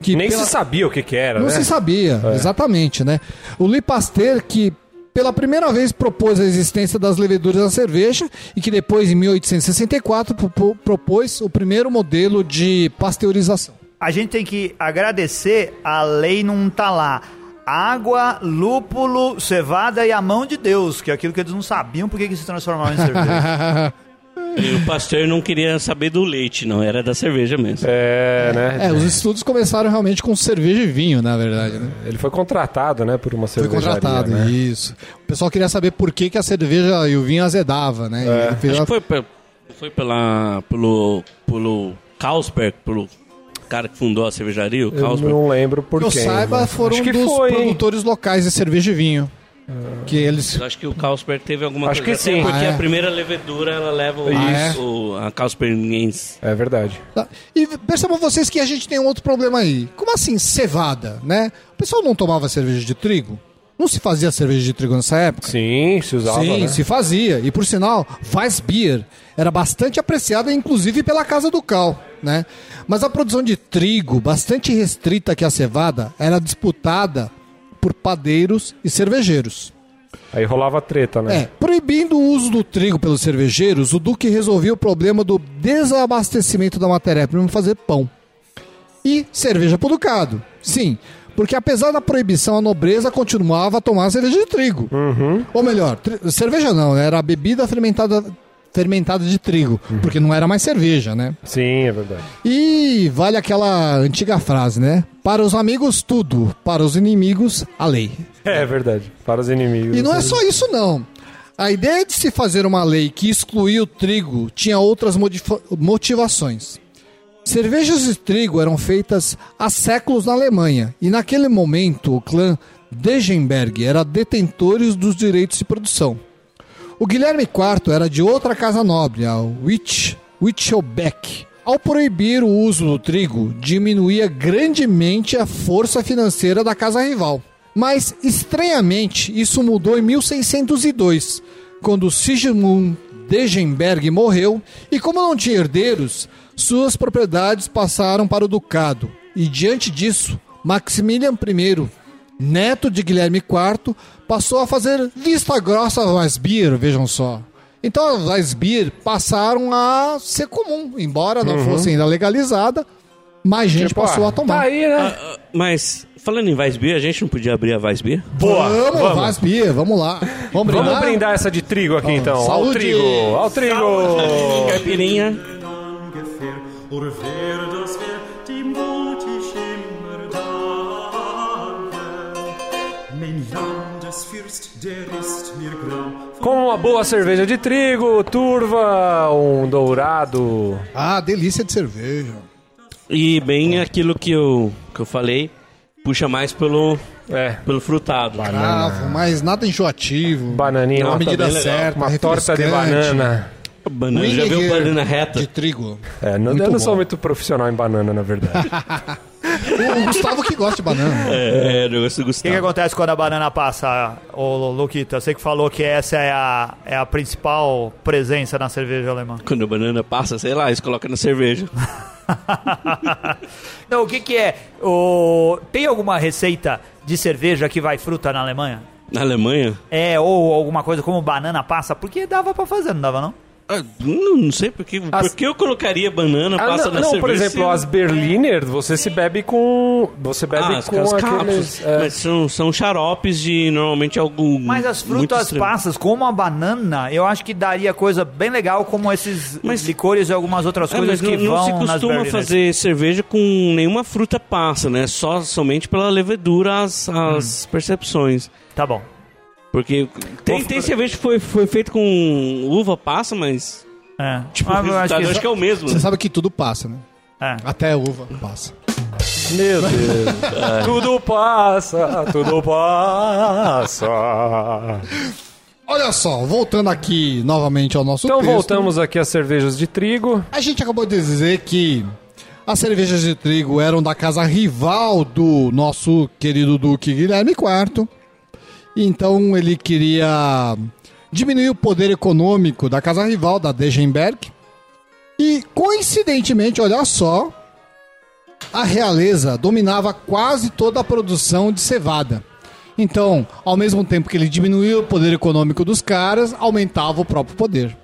que Nem pela- se sabia o que, que era, não né? se sabia, É. exatamente, né? O Louis Pasteur que pela primeira vez propôs a existência das leveduras da cerveja e que depois em 1864 propo- propôs o primeiro modelo de pasteurização. A gente tem que agradecer a lei não tá lá. Água, lúpulo, cevada e a mão de Deus, que é aquilo que eles não sabiam porque que se transformava em cerveja. e o pastor não queria saber do leite, não, era da cerveja mesmo. É, né? É, os estudos começaram realmente com cerveja e vinho, na verdade, né? Ele foi contratado, né, por uma Foi cervejaria. contratado, né? isso. O pessoal queria saber por que, que a cerveja e o vinho azedava, né? Ele fez Acho uma- que foi, foi pela, pelo, pelo Carlsberg, pelo cara que fundou a cervejaria, o Eu Carlsberg. não lembro por que eu quem. saiba, foram Acho que dos foi, hein? produtores locais de cerveja e vinho. Que eles. Eu acho que o Carlsberg teve alguma Acho coisa. que sim. Porque Ah, é? a primeira levedura ela leva o, Ah, é? o- a Carlsbergense. É verdade. Tá. E percebam vocês que a gente tem um outro problema aí. Como assim, cevada, né? O pessoal não tomava cerveja de trigo? Não se fazia cerveja de trigo nessa época? Sim, se usava, Sim, né? se fazia. E por sinal, Weissbier era bastante apreciada, inclusive pela Casa do Cal, né? Mas a produção de trigo, bastante restrita que a cevada, era disputada por padeiros e cervejeiros. Aí rolava treta, né? É, proibindo o uso do trigo pelos cervejeiros, o Duque resolvia o problema do desabastecimento da matéria-prima para fazer pão. E cerveja pro Ducado. Sim, porque apesar da proibição, a nobreza continuava a tomar cerveja de trigo. Ou melhor, cerveja não, né? era a bebida fermentada fermentada de trigo, porque não era mais cerveja, né? Sim, é verdade. E vale aquela antiga frase, né? Para os amigos, tudo. Para os inimigos, a lei. É verdade. Para os inimigos. E não é só isso, não. A ideia de se fazer uma lei que excluía o trigo tinha outras motivações. Cervejas de trigo eram feitas há séculos na Alemanha, e naquele momento o clã Degenberg era detentores dos direitos de produção. O Guilherme IV era de outra casa nobre, a Witch, Witchelbeck. Ao proibir o uso do trigo, diminuía grandemente a força financeira da casa rival. Mas, estranhamente, isso mudou em 1602, quando Sigismund Degenberg morreu e, como não tinha herdeiros, suas propriedades passaram para o ducado. E, diante disso, Maximilian I, neto de Guilherme IV, passou a fazer vista grossa ao Weissbier, vejam só. Então as Weissbier passaram a ser comum, embora não fosse ainda legalizada, mais gente Tipo, passou ah, a tomar. Tá aí, né? Ah, Mas, falando em Weissbier, a gente não podia abrir a Weissbier? Boa, vamos, vamos. Weissbier, vamos lá. Vamos brindar? Vamos brindar essa de trigo aqui, então. Ao saúde. trigo, ao trigo. Caipirinha. Com uma boa cerveja de trigo, turva, um dourado. Ah, delícia de cerveja. E bem aquilo que eu, que eu falei, puxa mais pelo, É, pelo frutado. Cravo, mas nada enjoativo. bananinha. Na Não, medida tá certa, Uma torta de banana. Banana, já viu banana reta? De trigo. É, não, eu não bom. sou muito profissional em banana, na verdade. O, o Gustavo que gosta de banana. É, é, eu gosto do O que, que Gustavo. acontece quando a banana passa, ô Luquita? Você que falou que essa é a, é a principal presença na cerveja alemã. Quando a banana passa, sei lá, eles colocam na cerveja. Não, o que que é? O... Tem alguma receita de cerveja que vai fruta na Alemanha? Na Alemanha? É, ou alguma coisa como banana passa? Porque dava pra fazer, não dava não? Ah, não, não sei porque. As- Por que eu colocaria banana, Ah, passa não, na não, cerveja? por exemplo, se- as Berliner, você se bebe com. Você bebe Ah, as, com as aqueles. cápsulas. é, Mas são, são xaropes de normalmente algo. Mas as frutas passas, como a banana, eu acho que daria coisa bem legal, como esses Mas- licores e algumas outras É, coisas mas que não, não vão se nas costuma fazer cerveja com nenhuma fruta passa, né? Só somente pela levedura as, as percepções. Tá bom. Porque tem, tem cerveja que foi, foi feita com uva passa, mas É. tipo, Ah, o eu acho que- acho que é o mesmo. Você sabe que tudo passa, né? é. Até a uva passa. Meu Deus. tudo passa, tudo passa. Olha só, voltando aqui novamente ao nosso Então texto. voltamos aqui às cervejas de trigo. A gente acabou de dizer que as cervejas de trigo eram da casa rival do nosso querido Duque Guilherme IV. Então ele queria diminuir o poder econômico da casa rival, da Degenberg. E coincidentemente, olha só, a realeza dominava quase toda a produção de cevada. Então, ao mesmo tempo que ele diminuía o poder econômico dos caras, aumentava o próprio poder.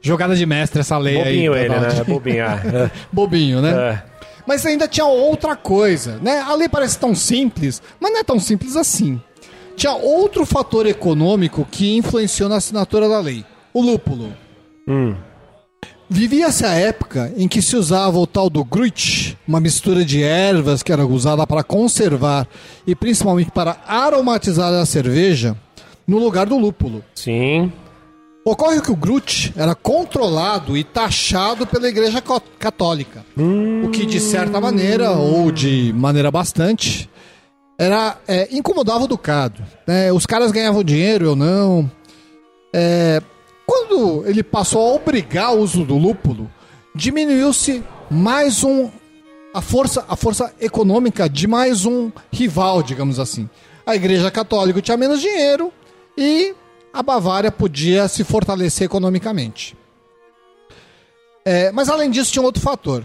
Jogada de mestre essa lei Bobinho aí. ele, né? Bobinho. ah, Bobinho, né? É. Mas ainda tinha outra coisa, né? A lei parece tão simples, mas não é tão simples assim. Tinha outro fator econômico que influenciou na assinatura da lei: o lúpulo. Hum. Vivia-se a época em que se usava o tal do gruit, uma mistura de ervas que era usada para conservar e principalmente para aromatizar a cerveja, no lugar do lúpulo. Sim. Ocorre que o Grut era controlado e taxado pela Igreja Católica, o que de certa maneira, ou de maneira bastante, era é, incomodava o ducado. né? Os caras ganhavam dinheiro ou não. É, quando ele passou a obrigar o uso do lúpulo, diminuiu-se mais um a força a força econômica de mais um rival, digamos assim. A Igreja Católica tinha menos dinheiro e a Bavária podia se fortalecer economicamente. É, mas além disso tinha um outro fator.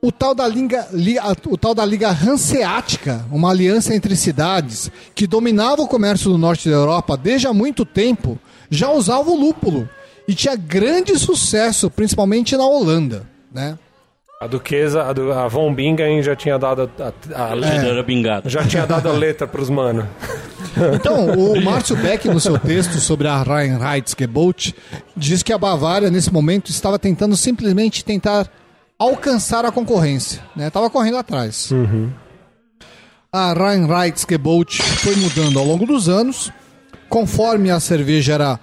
O tal, da liga, li- a- o tal da Liga Hanseática, uma aliança entre cidades que dominava o comércio do norte da Europa desde há muito tempo, já usava o lúpulo e tinha grande sucesso, principalmente na Holanda. Né? A duquesa, a, du, a Von Bingen já tinha dado a, a- a- Ela era bingada. já tinha dado a letra pros mano. Então, o Márcio Beck, no seu texto sobre a Reinheitsgebot, diz que a Bavária, nesse momento, estava tentando simplesmente tentar alcançar a concorrência. Estava correndo atrás. A Reinheitsgebot foi mudando ao longo dos anos. Conforme a cerveja era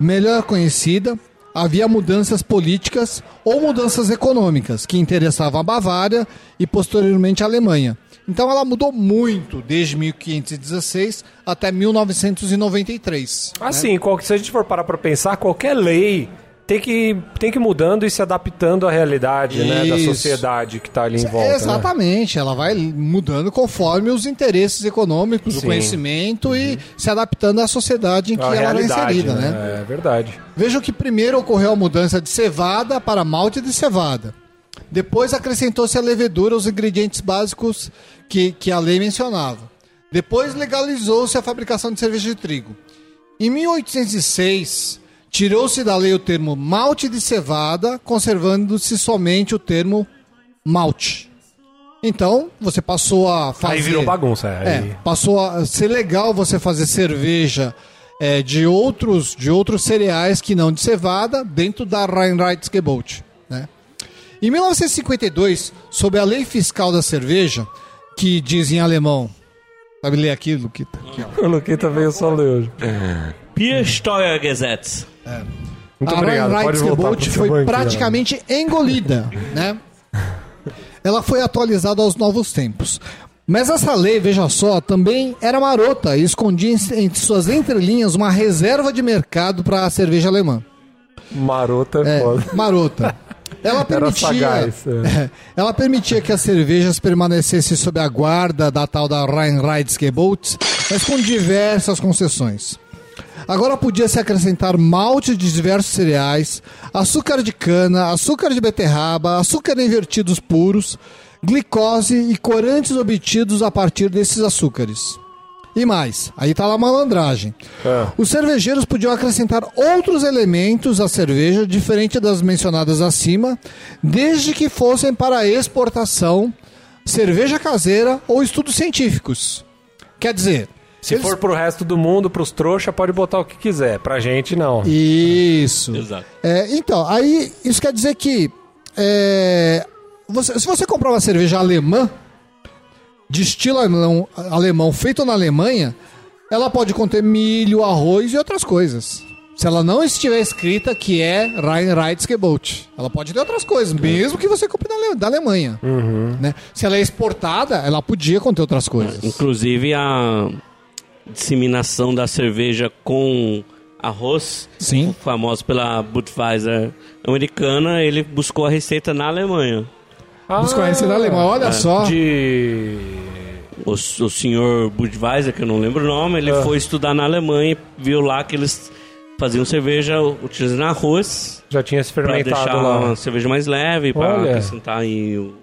melhor conhecida, havia mudanças políticas ou mudanças econômicas que interessavam a Bavária e posteriormente a Alemanha. Então ela mudou muito desde 1516 até 1993. Assim, qual- se a gente for parar pra pensar, qualquer lei tem que, tem que ir mudando e se adaptando à realidade né, da sociedade que tá ali em volta. né? Exatamente, ela vai mudando conforme os interesses econômicos, o Sim. conhecimento e se adaptando à sociedade em que A ela realidade, inserida, né? É verdade. Vejam que primeiro ocorreu a mudança de cevada para malte de cevada. Depois acrescentou-se a levedura aos ingredientes básicos que, que a lei mencionava. Depois legalizou-se a fabricação de cerveja de trigo. Em 1806, tirou-se da lei o termo malte de cevada, conservando-se somente o termo malte. Então, você passou a fazer... Aí virou bagunça. É, Aí... passou a ser legal você fazer cerveja é, de, outros, de outros cereais que não de cevada dentro da Reinheitsgebot. Né? Em 1952, sob a lei fiscal da cerveja, que diz em alemão. Sabe ler aqui, Luquita? Aqui, ó. O Luquita veio só ler hoje. Biersteuergesetz. Muito a obrigado. Reinheitsgebot seu foi praticamente engolida, né? Ela foi atualizada aos novos tempos. Mas essa lei, veja só, também era marota e escondia em- entre suas entrelinhas uma reserva de mercado para a cerveja alemã. Marota é É, foda. marota. Ela permitia, sagaz, é. é, ela permitia que as cervejas permanecessem sob a guarda da tal da Reinheitsgebot, mas com diversas concessões. Agora podia se acrescentar malte de diversos cereais, açúcar de cana, açúcar de beterraba, açúcar invertidos puros, glicose e corantes obtidos a partir desses açúcares. E mais, aí tá lá a malandragem. É. Os cervejeiros podiam acrescentar outros elementos à cerveja, diferente das mencionadas acima, desde que fossem para exportação, cerveja caseira ou estudos científicos. Quer dizer, Se eles- for pro resto do mundo, pros trouxa, pode botar o que quiser. Pra gente, não. Isso. Exato. É, então, aí isso quer dizer que é, você- se você comprar uma cerveja alemã, de estilo alemão, alemão feito na Alemanha, ela pode conter milho, arroz e outras coisas. Se ela não estiver escrita que é Reinheitsgebot. Ela pode ter outras coisas, mesmo que você compre da, Ale- da Alemanha. Né? Se ela é exportada, ela podia conter outras coisas. Inclusive a disseminação da cerveja com arroz, Sim. famoso pela Budweiser americana, ele buscou a receita na Alemanha. Os conhecem da Alemanha, olha só. De. O, o senhor Budweiser, que eu não lembro o nome, ele Ah. foi estudar na Alemanha e viu lá que eles faziam cerveja utilizando arroz Já tinha se para fermentado deixar lá. uma cerveja mais leve, para acrescentar aí o-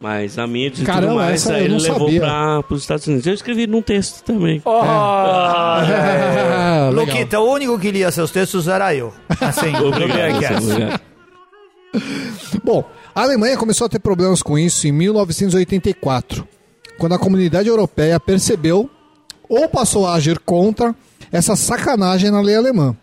mais amidos e Caramba, tudo mais. Aí eu ele não levou para os Estados Unidos. Eu escrevi num texto também. Oh, Ah, legal. Luquita, o único que lia seus textos era eu. Assim, Obrigado, é que é. obrigado. Bom, a Alemanha começou a ter problemas com isso em 1984, quando a comunidade europeia percebeu ou passou a agir contra essa sacanagem na lei alemã.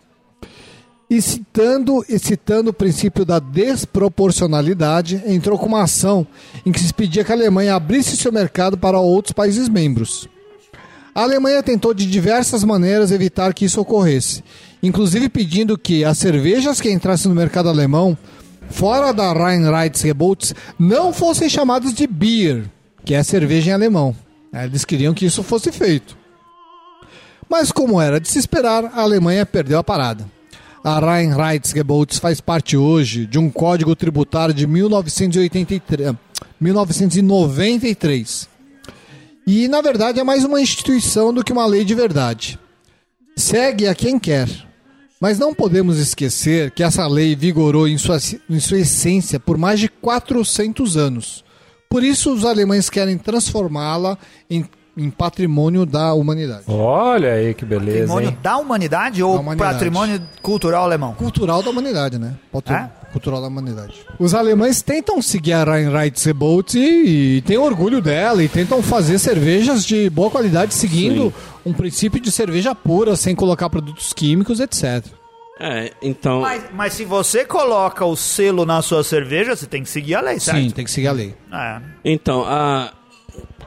E citando, e citando o princípio da desproporcionalidade, entrou com uma ação em que se pedia que a Alemanha abrisse seu mercado para outros países membros. A Alemanha tentou de diversas maneiras evitar que isso ocorresse, inclusive pedindo que as cervejas que entrassem no mercado alemão, fora da Reinheitsgebot, não fossem chamadas de Bier, que é cerveja em alemão. Eles queriam que isso fosse feito. Mas como era de se esperar, a Alemanha perdeu a parada. A Reinheitsgebot faz parte hoje de um código tributário de 1983, 1993. E, na verdade, é mais uma instituição do que uma lei de verdade. Segue a quem quer. Mas não podemos esquecer que essa lei vigorou em sua, em sua essência por mais de 400 anos. Por isso, os alemães querem transformá-la em, em patrimônio da humanidade. olha aí que beleza, Patrimônio hein? da humanidade ou Da humanidade. patrimônio cultural alemão? Cultural da humanidade, né? Patri- É? cultural da humanidade. Os alemães tentam seguir a Rheinheitsgebot e, e têm orgulho dela e tentam fazer cervejas de boa qualidade seguindo um princípio de cerveja pura, sem colocar produtos químicos, etc. É, então. Mas, mas se você coloca o selo na sua cerveja, você tem que seguir a lei, certo? Sim, tem que seguir a lei. É. Então, a,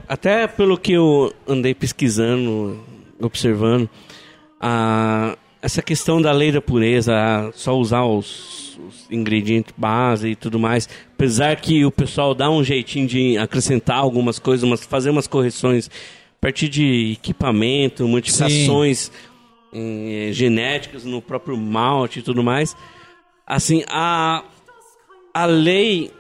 até pelo que eu andei pesquisando, observando, a, essa questão da lei da pureza, só usar os, os ingredientes base e tudo mais, apesar que o pessoal dá um jeitinho de acrescentar algumas coisas, umas, fazer umas correções a partir de equipamento, modificações eh, genéticas no próprio malte e tudo mais. Assim, a, a lei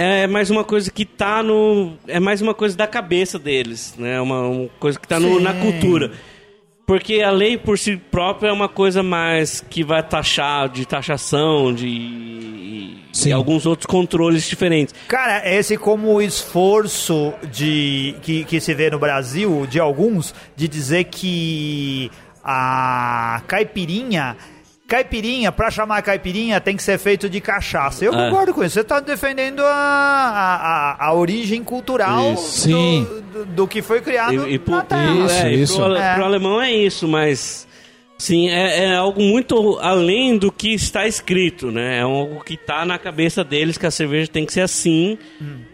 é mais uma coisa que tá no. É mais uma coisa da cabeça deles, né? Uma, uma coisa que tá no, na cultura. Porque a lei por si própria é uma coisa mais que vai taxar de taxação, de. Sim. e alguns outros controles diferentes. Cara, esse como o esforço de que, que se vê no Brasil, de alguns, de dizer que a caipirinha. Caipirinha, pra chamar caipirinha, tem que ser feito de cachaça. Eu É. concordo com isso. Você tá defendendo a, a, a- a origem cultural do, Sim. do, do que foi criado E, e na terra. Isso, é, isso. Pro, ale- É. pro alemão é isso, mas sim, é, é algo muito além do que está escrito, né? É algo que está na cabeça deles que a cerveja tem que ser assim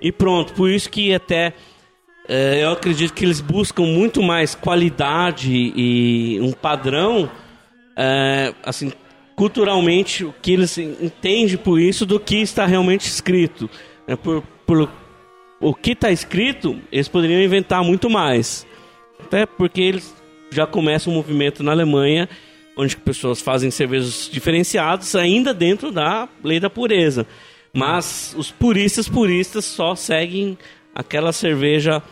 e pronto. Por isso que até é, eu acredito que eles buscam muito mais qualidade e um padrão, é, assim, culturalmente, o que eles entendem por isso do que está realmente escrito. É, por, por o que está escrito, eles poderiam inventar muito mais. Até porque eles já começam um movimento na Alemanha onde pessoas fazem cervejas diferenciadas ainda dentro da lei da pureza. Mas os puristas puristas só seguem aquela cerveja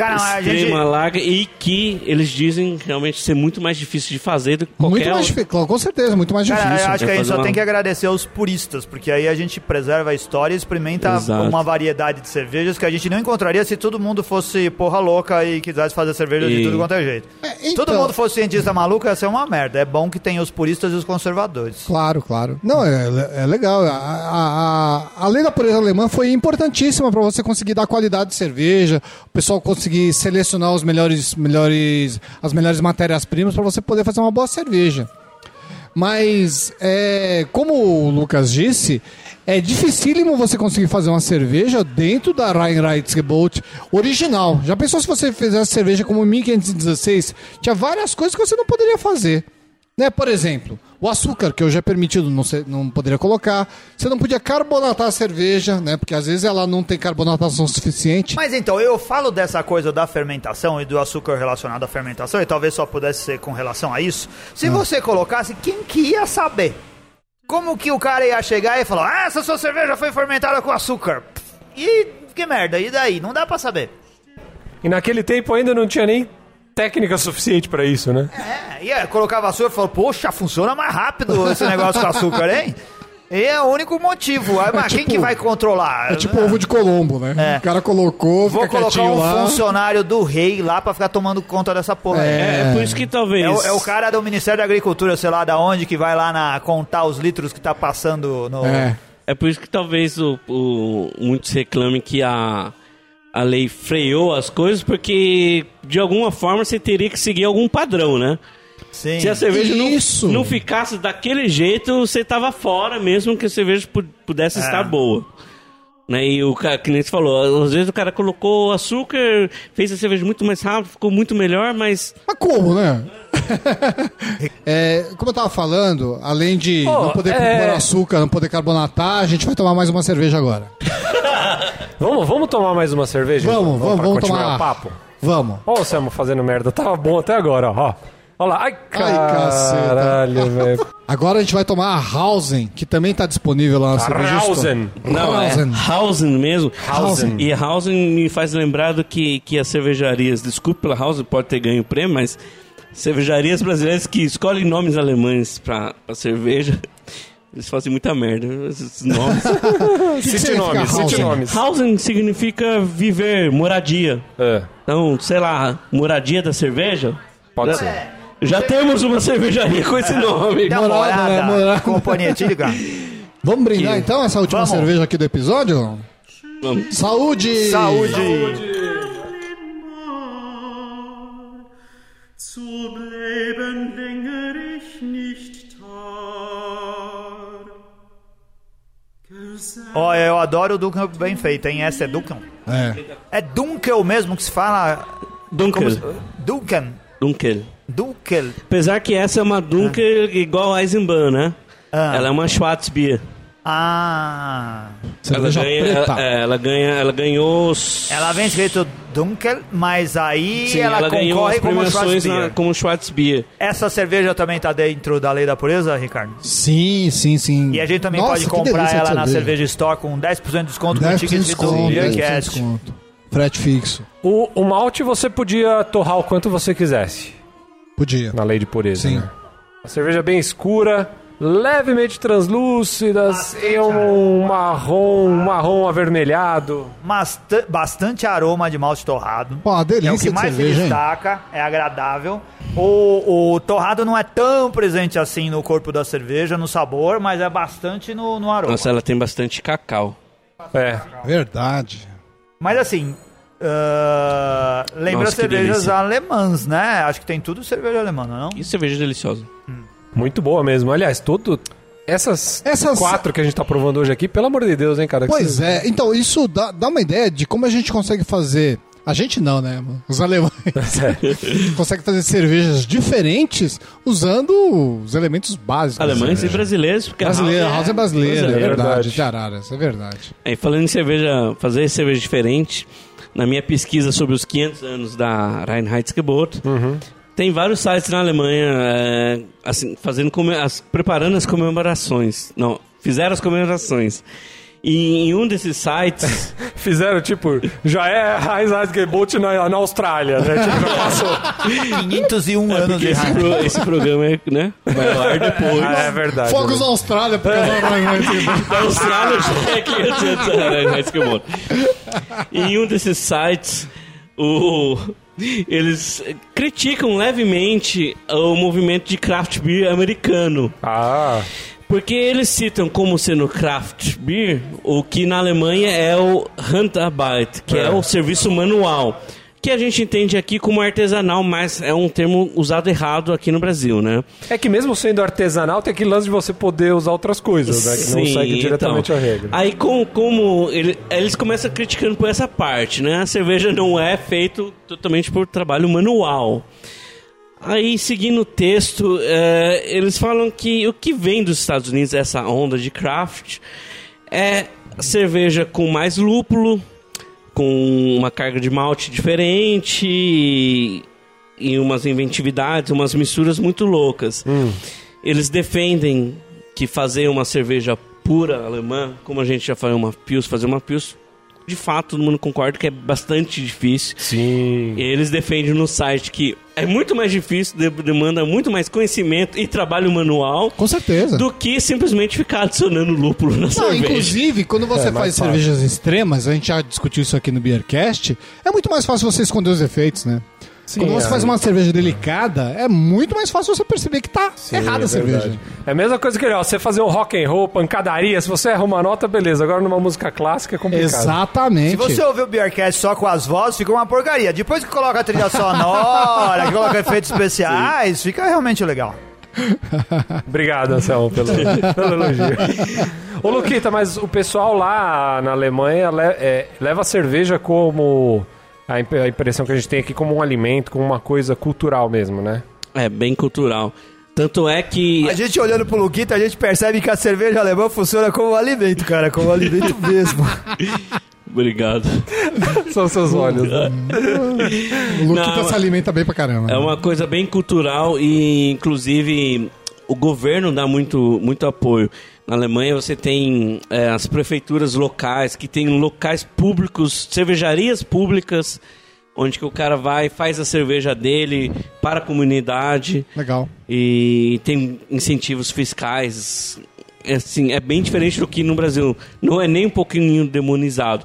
Cara, a gente, extrema, larga e que eles dizem realmente ser muito mais difícil de fazer do que qualquer Muito mais outro. difícil, com certeza, muito mais Cara, difícil. eu acho que a gente só uma- tem que agradecer aos puristas, porque aí a gente preserva a história e experimenta Exato. uma variedade de cervejas que a gente não encontraria se todo mundo fosse porra louca e quisesse fazer cerveja de E- tudo quanto é jeito. É, Se todo então- mundo fosse cientista maluco, ia ser uma merda. É bom que tem os puristas e os conservadores. Claro, claro. Não, é, é legal. A, a, a, a lei da pureza alemã foi importantíssima para você conseguir dar qualidade de cerveja, o pessoal conseguir selecionar os melhores, melhores, as melhores matérias-primas para você poder fazer uma boa cerveja. Mas, é, como o Lucas disse, é dificílimo você conseguir fazer uma cerveja dentro da Rheinheitsgebot original. Já pensou se você fizesse cerveja como em 1516? Tinha várias coisas que você não poderia fazer. Né? Por exemplo, o açúcar, que hoje é permitido, não, se- não poderia colocar. Você não podia carbonatar a cerveja, né? Porque às vezes ela não tem carbonatação suficiente. Mas então, eu falo dessa coisa da fermentação e do açúcar relacionado à fermentação, e talvez só pudesse ser com relação a isso. Se você colocasse, quem que ia saber? Como que o cara ia chegar e falar, ah, essa sua cerveja foi fermentada com açúcar? E que merda, e daí? Não dá pra saber. E naquele tempo ainda não tinha nem técnica suficiente pra isso, né? É, e aí, colocava açúcar e falou, poxa, funciona mais rápido esse negócio com açúcar, hein? E é o único motivo. Aí, mas quem tipo- que vai controlar? É tipo ovo de Colombo, né? É. O cara colocou, Vou fica colocar um lá. funcionário do rei lá pra ficar tomando conta dessa porra. aí. É, é por isso que talvez. É o, é o cara do Ministério da Agricultura, sei lá da onde, que vai lá na, contar os litros que tá passando no. É. É por isso que talvez o, o- muitos reclamem que a, a lei freou as coisas, porque de alguma forma você teria que seguir algum padrão, né? Sim. Se a cerveja não, Isso. não ficasse daquele jeito, você tava fora, mesmo que a cerveja pu- pudesse É. estar boa. Né? E o cara, que nem você falou, às vezes o cara colocou açúcar, fez a cerveja muito mais rápido, ficou muito melhor, mas Mas como, né? É, como eu tava falando, além de Pô, não poder é- pôr açúcar, não poder carbonatar, a gente vai tomar mais uma cerveja agora. Vamos, vamos tomar mais uma cerveja? Vamos, vamos, vamos continuar tomar. o papo? Vamos. Ó o Samu fazendo merda. Tava bom até agora, ó. Olha lá. Ai, caralho, velho. Agora a gente vai tomar a Hausen, que também tá disponível lá na cerveja. Rausen. Não, Hausen. é Hausen mesmo. Hausen. E Hausen me faz lembrar do que, que as cervejarias, desculpe pela Hausen, pode ter ganho prêmio, mas cervejarias brasileiras que escolhem nomes alemães pra, pra cerveja, eles fazem muita merda, esses nomes. Cite nomes, cite Hausen? nomes. Hausen significa viver, moradia. É, Então, sei lá, moradia da cerveja? pode Já- ser. Já temos uma cervejaria com esse nome. Da Morada, morada, né? Morada. Companhia, te ligar. Vamos brindar Que- então essa última Vamos. cerveja aqui do episódio? Vamos. Saúde! Saúde! Zu bleiben länger ich nicht tar. Gesagt Ó, eu adoro o Dunkel bem feito, hein? Essa é Dunkel. É. É Dunkel mesmo que se fala. Dunkel. Como se- Dunkel. Dunkel. Dunkel. Apesar que essa é uma Dunkel igual a Eisenbahn, né? Ah. Ela é uma Schwarzbier. Ah. Ela ganha, ela, é, ela ganha, ela ganhou. os- Ela vem escrito Dunkel, mas aí Sim, ela, ela, ganhou concorre como premiações Schwarzbier. na- como Schwarzbier. Essa cerveja também tá dentro da lei da pureza, Ricardo? Sim, sim, sim. E a gente também Nossa, pode comprar ela na cerveja. Store com 10% de desconto com o 10% ticket de de desconto, 10% de desconto. Frete fixo. O, o malte você podia torrar o quanto você quisesse, Podia. na lei de pureza, Sim. né? A cerveja bem escura, levemente translúcida, e um marrom, um marrom avermelhado. Basta- Bastante aroma de malte torrado. Pô, uma É o delícia que de mais se cerveja, hein? destaca, é agradável. O, o torrado não é tão presente assim no corpo da cerveja, no sabor, mas é bastante no, no aroma. Nossa, ela tem bastante cacau. É, Verdade. Mas assim, ah, lembra Nossa, cervejas alemãs, né? Acho que tem tudo cerveja alemã, não? é não? E cerveja deliciosa. muito boa mesmo. Aliás, todo... Essas, Essas- quatro que a gente tá provando hoje aqui, pelo amor de Deus, hein, cara? Pois vocês- é, então isso dá, dá uma ideia de como a gente consegue fazer. A gente não, né? mano? Os alemães conseguem fazer cervejas diferentes usando os elementos básicos. Alemães e brasileiros, porque a Brasileira, House House é brasileira, é brasileira. verdade, verdade. de Araras, é verdade. É, e falando em cerveja, fazer cerveja diferente, na minha pesquisa sobre os 500 anos da Reinheitsgebot, tem vários sites na Alemanha é, assim, fazendo as- preparando as comemorações. Não, fizeram as comemorações. E em um desses sites, Fizeram, tipo, já é Reinheitsgebot na, na Austrália, né? Tipo, já passou. 501 anos porque de esse, pro- esse programa é, né, vai ao ar depois. Ah, é verdade. Fogos na Austrália, porque Da Austrália já é 500 anos da Reinheitsgebot. E em um desses sites, o, eles criticam levemente o movimento de craft beer americano. Ah, Porque eles citam como sendo craft beer o que na Alemanha é o Handarbeit, que é, É. o serviço manual. Que a gente entende aqui como artesanal, mas é um termo usado errado aqui no Brasil, né? é que mesmo sendo artesanal, tem aquele lance de você poder usar outras coisas, né? Que não Sim, segue diretamente então. a regra. Aí como, como ele- eles começam criticando por essa parte, né? A cerveja não é feito totalmente por trabalho manual. Aí, seguindo o texto, é, eles falam que o que vem dos Estados Unidos, essa onda de craft, é cerveja com mais lúpulo, com uma carga de malte diferente e, e umas inventividades, umas misturas muito loucas. Eles defendem que fazer uma cerveja pura alemã, como a gente já falou, uma Pils, fazer uma Pils, de fato, todo mundo concorda que é bastante difícil. Sim. E eles defendem no site que é muito mais difícil, de- demanda muito mais conhecimento e trabalho manual Com certeza. do que simplesmente ficar adicionando lúpulo na Não, cerveja. inclusive, quando você É, faz fácil. cervejas extremas, a gente já discutiu isso aqui no Beercast, é muito mais fácil você esconder os efeitos, né? Sim, quando você é. faz uma cerveja delicada, é muito mais fácil você perceber que tá Sim, errada é a cerveja. É a mesma coisa que ó, você fazer um rock and roll, pancadaria, se você erra uma nota, beleza. Agora numa música clássica é complicado. Exatamente. Se você ouvir o Beercast só com as vozes, fica uma porcaria. Depois que coloca a trilha sonora, que coloca efeitos especiais, fica realmente legal. Obrigado, Anselmo, pelo, pelo elogio. Ô, Luquita, mas o pessoal lá na Alemanha le- é, leva a cerveja como... A, imp- a impressão que a gente tem aqui como um alimento, como uma coisa cultural mesmo, né? É bem cultural. Tanto é que A gente olhando pro Luquita, a gente percebe que a cerveja alemã funciona como alimento, cara, como alimento mesmo. Obrigado. São seus olhos, né? O Luquita Não, se alimenta bem pra caramba. É uma coisa bem cultural e, inclusive, o governo dá muito, muito apoio. Na Alemanha você tem é, as prefeituras locais que tem locais públicos, cervejarias públicas, onde que o cara vai faz a cerveja dele para a comunidade Legal. e tem incentivos fiscais. É, assim, é bem diferente do que no Brasil. Não é nem um pouquinho demonizado.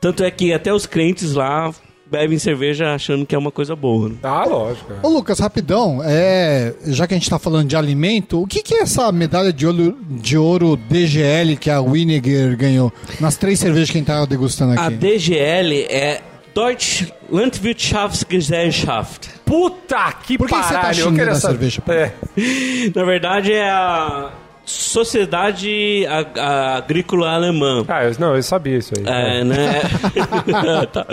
Tanto é que até os crentes lá bebem cerveja achando que é uma coisa boa. Né? Ah, lógico. Ô Lucas, rapidão, é, já que a gente tá falando de alimento, o que, que é essa medalha de ouro, de ouro DGL que a Winiger ganhou nas três cervejas que a gente tá degustando A aqui? DGL é Deutsche Landwirtschaftsgesellschaft. Puta que Por que que você tá paralho, eu xingando a saber. cerveja? É. Na verdade é a Sociedade A- A- Agrícola Alemã. Ah, eu, não, eu sabia isso aí. É, né? tá.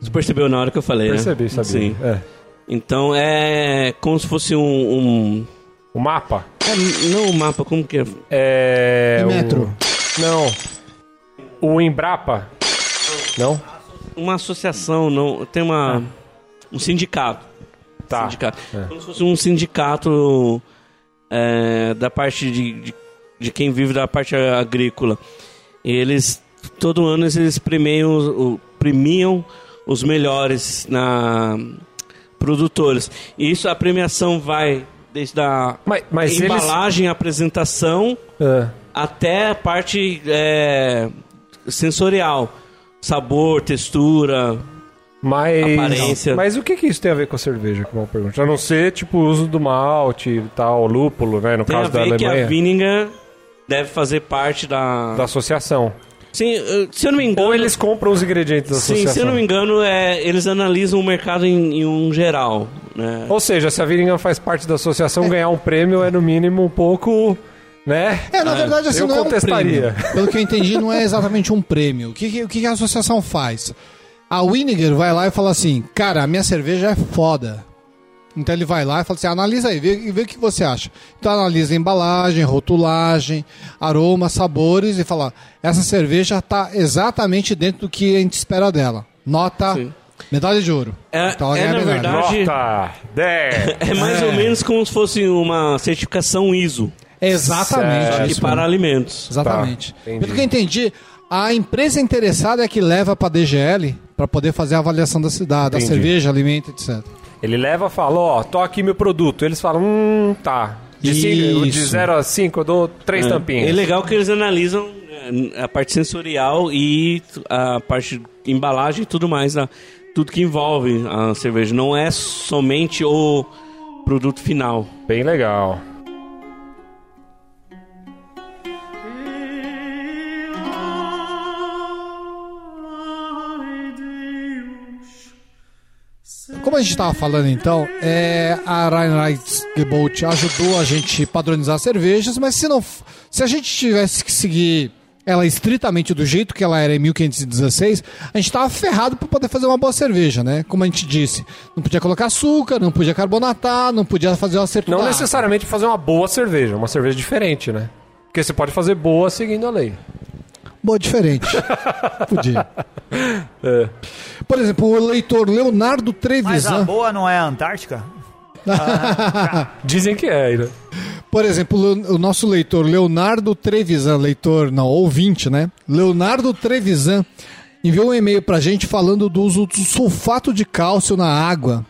Você percebeu na hora que eu falei, Percebi, né? sabia. Sim. É. Então é como se fosse um... um- O mapa? é, não o mapa, como que é? É. O- metro? Não. O Embrapa? Não? Uma associação, não, tem uma... Um sindicato. Tá. sindicato. É. Como se fosse um sindicato é, da parte de, de, de quem vive da parte agrícola. E eles, todo ano, eles premiam, premiam os melhores na produtores. E isso, a premiação vai desde a Mas, mas eles. embalagem, apresentação, É. até a parte é, sensorial. Sabor, textura, Mas. Aparência. Mas o que, que isso tem a ver com a cerveja? Que é uma pergunta. A não ser, tipo, o uso do malte e tal, lúpulo, né? No Tem a caso da ver que a Alemanha. Vininga deve fazer parte da... Da associação. Sim, eh, se eu não me engano... Ou eles compram os ingredientes da Sim, associação. se eu não me engano, é, eles analisam o mercado em, em um geral, né? Ou seja, se a Viringham faz parte da associação, ganhar um prêmio é no mínimo um pouco, né? É, na verdade, assim, eu não é um contestaria. prêmio. Pelo que eu entendi, não é exatamente um prêmio. O que, que- o que que a associação faz? A Winiger vai lá e fala assim, cara, a minha cerveja é foda. Então ele vai lá e fala assim, analisa aí, vê, vê o que você acha. Então analisa embalagem, rotulagem, aroma, sabores e fala, essa cerveja tá exatamente dentro do que a gente espera dela. Nota, Sim. medalha de ouro. É- Então é, a na verdade- Nota 10. É mais ou menos como se fosse uma certificação ISO, Exatamente. Certo. isso para mesmo. alimentos. Exatamente. Tá, entendi. Pelo que eu entendi, a empresa interessada é que leva para DGL para poder fazer a avaliação da cidade, da cerveja, alimento, etc. Ele leva e fala, ó, tô aqui meu produto. Eles falam, hum, tá. De Isso. 0 a 5 eu dou três É. tampinhas. É legal que eles analisam é, a parte sensorial e a parte de embalagem e tudo mais, a- tudo que envolve a cerveja. Não é somente o produto final. Bem legal. Como a gente estava falando então, é, a Reinheitsgebot ajudou a gente padronizar cervejas, mas se não, se a gente tivesse que seguir ela estritamente do jeito que ela era em 1516, a gente estava ferrado para poder fazer uma boa cerveja, né? Como a gente disse, não podia colocar açúcar, não podia carbonatar, não podia fazer o acerto Não necessariamente fazer uma boa cerveja, uma cerveja diferente, né? Porque você pode fazer boa seguindo a lei. Boa, diferente. Podia. É. Por exemplo, o leitor Leonardo Mas a Trevisan. boa não é a Antártica? Dizem que é, né? Por exemplo, o o nosso leitor Leonardo Trevisan, leitor, não, ouvinte, né? Leonardo Trevisan enviou um e-mail pra gente falando do uso do sulfato de cálcio na água,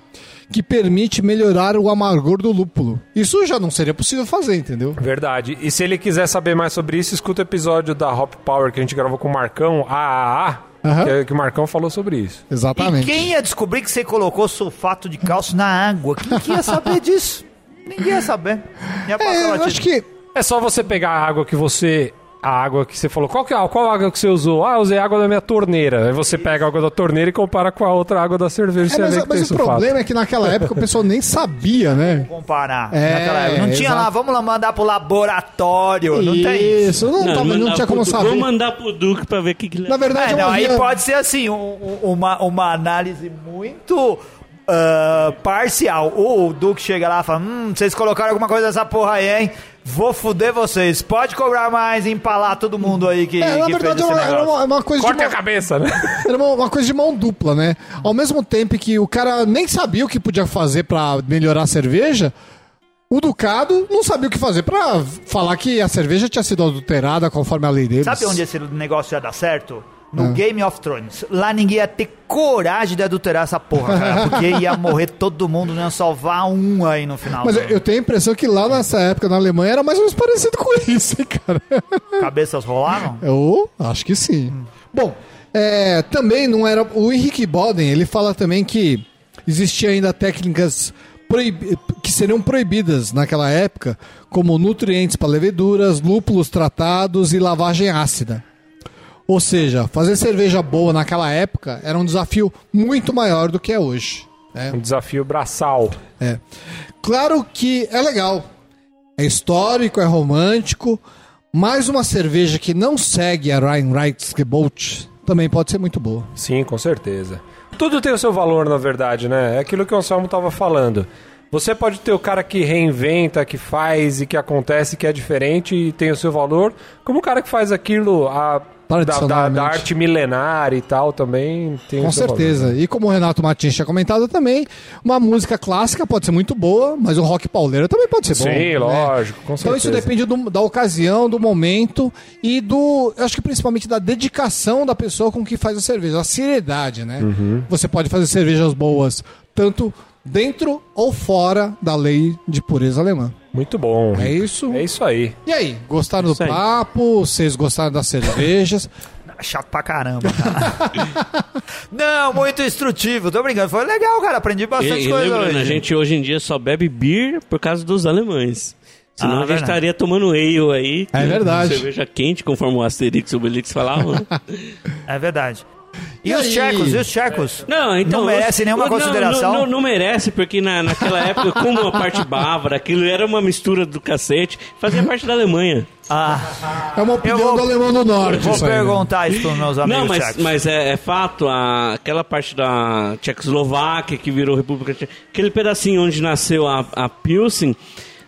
que permite melhorar o amargor do lúpulo. Isso já não seria possível fazer, entendeu? Verdade. E se ele quiser saber mais sobre isso, escuta o episódio da Hop Power que a gente gravou com o Marcão, AAA, Aham. que, que o Marcão falou sobre isso. E Exatamente. quem ia descobrir que você colocou sulfato de cálcio na água? Quem que ia saber disso? Ninguém ia saber. Ia É, eu acho que É só você pegar a água que você. A água que você falou. Qual, que, é- qual água que você usou? Ah, eu usei a água da minha torneira. Aí você pega a água da torneira e compara com a outra água da cerveja. É, você mas, vê que mas tem o sulfato. problema é que naquela época o pessoal nem sabia, né? comparar. É, naquela época. Não tinha exato. lá, vamos lá mandar pro laboratório. Não tem. Isso, não, tava- não tinha como saber. Vamos mandar pro Duque pra ver o que, que Na verdade, É, não, aí havia- pode ser assim, um- um- uma, uma análise muito ah, parcial. O Duque chega lá e fala: Hum, vocês colocaram alguma coisa nessa porra aí, hein? Vou fuder vocês. Pode cobrar mais e empalar todo mundo aí que, É, na que verdade, fez era esse uma, era negócio. uma- uma coisa de Corta a mão, cabeça, né? era uma, uma coisa de mão dupla, né? Ao mesmo tempo que o cara nem sabia o que podia fazer pra melhorar a cerveja, o Ducado não sabia o que fazer pra falar que a cerveja tinha sido adulterada conforme a lei deles. Sabe onde esse negócio ia dar certo? Ah. No Game of Thrones. Lá ninguém ia ter coragem de adulterar essa porra, cara. Porque ia morrer todo mundo, não ia salvar um aí no final. Mas eu tenho a impressão que lá nessa época na Alemanha era mais ou menos parecido com isso, hein, cara? Cabeças rolaram? Eu acho que sim. Bom, É, também não era. O Henrique Boden ele fala também que existia ainda técnicas proibi- que seriam proibidas naquela época, como nutrientes para leveduras, lúpulos tratados e lavagem ácida. Ou seja, fazer cerveja boa naquela época era um desafio muito maior do que é hoje. né? Um desafio braçal. É. Claro que é legal. É histórico, é romântico. Mais uma cerveja que não segue a Rheinreichsgebot também pode ser muito boa. Sim, com certeza. Tudo tem o seu valor, na verdade, né? É aquilo que o Anselmo estava falando. Você pode ter o cara que reinventa, que faz e que acontece, que é diferente e tem o seu valor, como o cara que faz aquilo a, da, da, Tradicionalmente. da arte milenar e tal também tem Com certeza. valor. né? E como o Renato Martins tinha comentado também, uma música clássica pode ser muito boa, mas o rock pauleiro também pode ser bom. Sim, né? lógico, com Então isso certeza. depende do- da ocasião, do momento e do. Eu acho que principalmente da dedicação da pessoa com que faz a cerveja, a seriedade, né? Uhum. Você pode fazer cervejas boas tanto dentro ou fora da lei de pureza alemã. Muito bom. É isso. É isso aí. E aí, gostaram do aí. papo? Vocês gostaram das cervejas? Chato pra caramba, cara. Não, muito instrutivo. Tô brincando. Foi legal, cara. Aprendi E, bastante e coisa lembrando, hoje. a gente hoje em dia só bebe beer por causa dos alemães. Senão Ah, a gente verdade. estaria tomando ale aí. É verdade. Cerveja quente, conforme o Asterix e o Obelix falavam. É verdade. E, E os aí? tchecos? E os tchecos? Não, então. Não merece nenhuma não, consideração? Não, não, não merece, porque na, naquela época, como a parte bávara, aquilo era uma mistura do cacete, fazia parte da Alemanha. Ah, É uma opinião vou- do alemão do norte. vou isso aí, né? perguntar isso pros meus amigos Não, mas, tchecos. mas é, é fato, a, aquela parte da Tchecoslováquia que virou República Tcheca, aquele pedacinho onde nasceu a, a Pilsen,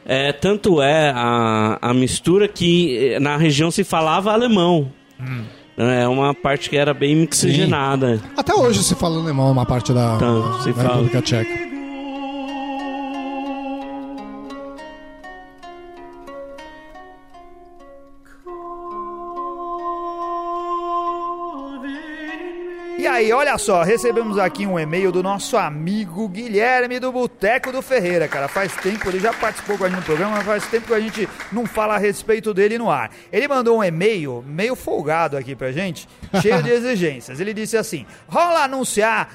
é, tanto é a, a mistura que eh, na região se falava alemão. É uma parte que era bem mixigenada. Até hoje se fala alemão uma parte da, Tá, da fala. República Tcheca. E aí, olha só, recebemos aqui um e-mail do nosso amigo Guilherme do Boteco do Ferreira, cara. Faz tempo, ele já participou com a gente no programa, mas faz tempo que a gente não fala a respeito dele no ar. Ele mandou um e-mail meio folgado aqui pra gente, cheio de exigências. Ele disse assim: rola anunciar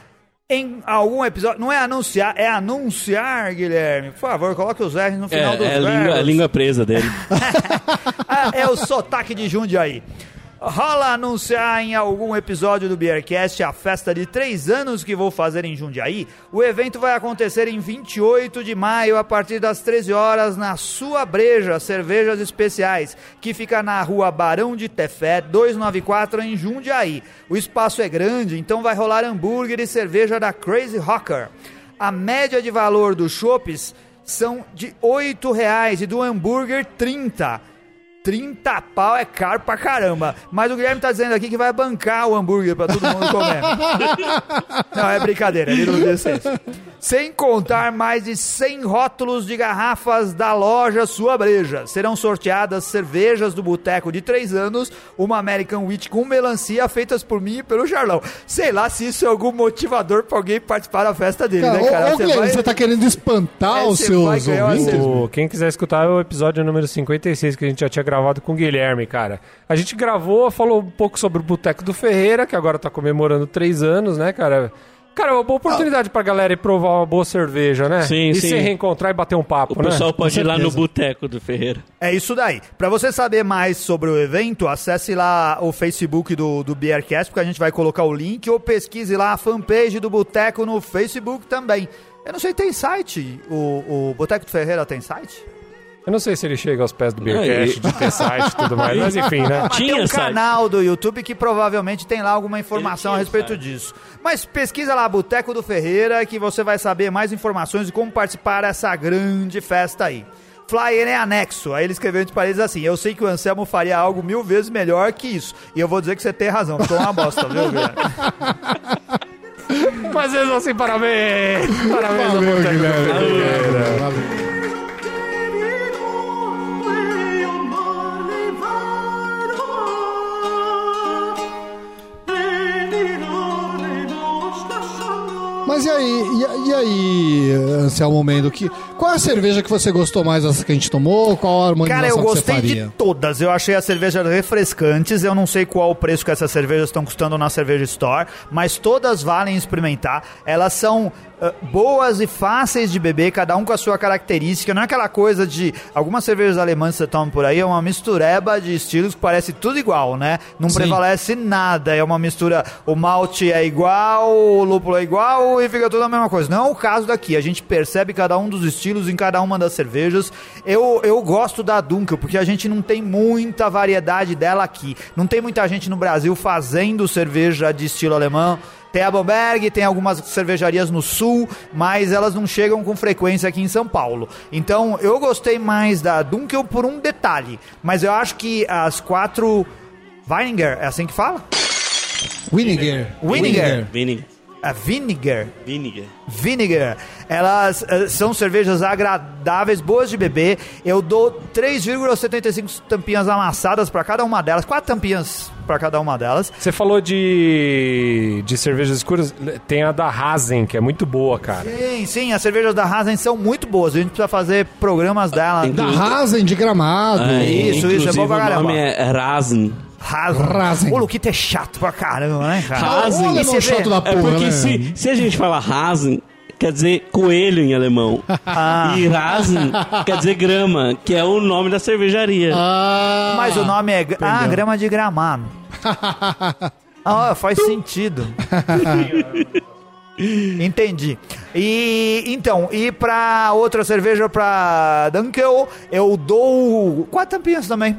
em algum episódio. Não é anunciar, é anunciar, Guilherme. Por favor, coloque os R's no É, final dos é a, língua, a língua presa dele. Ah, é o sotaque de Jundiaí. Rola anunciar em algum episódio do Beercast a festa de três anos que vou fazer em Jundiaí. O evento vai acontecer em 28 de maio, a partir das 13 horas, na Sua Breja Cervejas Especiais, que fica na rua Barão de Tefé, 294, em Jundiaí. O espaço é grande, então vai rolar hambúrguer e cerveja da Crazy Rocker. A média de valor dos chopes são de 8 reais e do hambúrguer 30. 30 pau é caro pra caramba. Mas o Guilherme tá dizendo aqui que vai bancar o hambúrguer pra todo mundo comer. Não, é brincadeira, ele não disse isso. Sem contar mais de 100 rótulos de garrafas da loja Sua Breja. Serão sorteadas cervejas do Boteco de 3 anos, uma American Wheat com melancia feitas por mim e pelo Charlão. Sei lá se isso é algum motivador pra alguém participar da festa dele, Cara, né, cara? ô, ô, Guilherme, você tá querendo espantar É, os você vai seus ouvintes? quem quiser escutar é o episódio número 56 que a gente já tinha gravado com o Guilherme, cara. A gente gravou, falou um pouco sobre o Boteco do Ferreira, que agora tá comemorando três anos, né, cara? Cara, é uma boa oportunidade pra galera ir provar uma boa cerveja, né? Sim, e sim. se reencontrar e bater um papo, O né? pessoal pode ir lá no boteco do Ferreira. É isso daí. Pra você saber mais sobre o evento, acesse lá o Facebook do, do Beercast, porque a gente vai colocar o link, ou pesquise lá a fanpage do Boteco no Facebook também. Eu não sei, tem site? O, o Boteco do Ferreira tem site? Eu não sei se ele chega aos pés do Beercast, de ter site e tudo mais, mas enfim, né? Mas tem Tinha um site. canal do YouTube que provavelmente tem lá alguma informação a tinha respeito disso. Mas pesquisa lá Boteco do Ferreira que você vai saber mais informações de como participar dessa grande festa aí. Flyer é anexo. Aí ele escreveu entre parênteses assim: Eu sei que o Anselmo faria algo mil vezes melhor que isso. E eu vou dizer que você tem razão. Ficou uma bosta, viu, Guilherme? Mas mesmo assim, parabéns! Parabéns ao Valeu, Boteco do Guilherme. Ferreira. Valeu. Mas e aí, e, e aí, Anselmo Mendo, que, qual é a cerveja que você gostou mais dessa que a gente tomou? Qual a harmonização Cara, eu que você gostei faria? de todas. Eu achei as cervejas refrescantes. Eu não sei qual o preço que essas cervejas estão custando na Cerveja Store, mas todas valem experimentar. Elas são ah, boas e fáceis de beber, cada um com a sua característica. Não é aquela coisa de algumas cervejas alemãs que você toma por aí, é uma mistureba de estilos que parece tudo igual, né? Não Sim. prevalece nada. É uma mistura, o malte é igual, o lúpulo é igual e fica tudo a mesma coisa. Não é o caso daqui. A gente percebe cada um dos estilos em cada uma das cervejas. Eu, eu gosto da Dunkel, porque a gente não tem muita variedade dela aqui. Não tem muita gente no Brasil fazendo cerveja de estilo alemão. Tem a Bamberg, tem algumas cervejarias no sul, mas elas não chegam com frequência aqui em São Paulo. Então, eu gostei mais da Dunkel por um detalhe, mas eu acho que as quatro Weininger, é assim que fala? Winiger. Winiger. Vinegar. A Vinegar. Vinegar. Vinegar. Elas eh, são cervejas agradáveis, boas de beber. Eu dou 3,75 tampinhas amassadas para cada uma delas, quatro tampinhas para cada uma delas. Você falou de, de cervejas escuras, tem a da Hazen, que é muito boa, cara. Sim, sim, as cervejas da Hasen são muito boas. A gente precisa fazer programas dela. Da Rasen de Gramado. Ah, Isso, isso, é bom pra caramba. O nome é Rasen. Rasen. O Luquito é chato pra caramba, né, cara? Rasen. Você chato da É porra, porque né? se, se a gente fala Rasen, quer dizer coelho em alemão. Ah. E Rasen quer dizer grama, que é o nome da cervejaria. Ah, Mas o nome é. Ah, grama de gramado. Ah, faz sentido. Entendi. E então, e pra outra cerveja, pra Dunkel, eu dou quatro tampinhas também.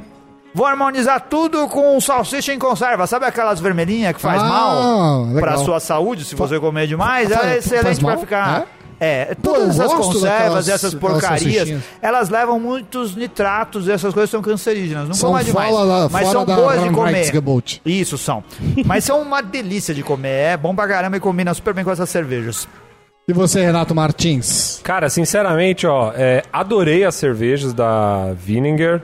Vou harmonizar tudo com salsicha em conserva. Sabe aquelas vermelhinhas que faz Ah, mal legal. pra sua saúde se você comer demais? fa- é excelente pra mal? ficar. É, Pô, todas eu essas conservas daquelas- essas porcarias, elas levam muitos nitratos e essas coisas são cancerígenas. Não São coma demais. mas são da boas de comer. Isso são. Mas são uma delícia de comer. É bom pra caramba e combina super bem com essas cervejas. E você, Renato Martins? Cara, sinceramente, ó, é, adorei as cervejas da Vinegar,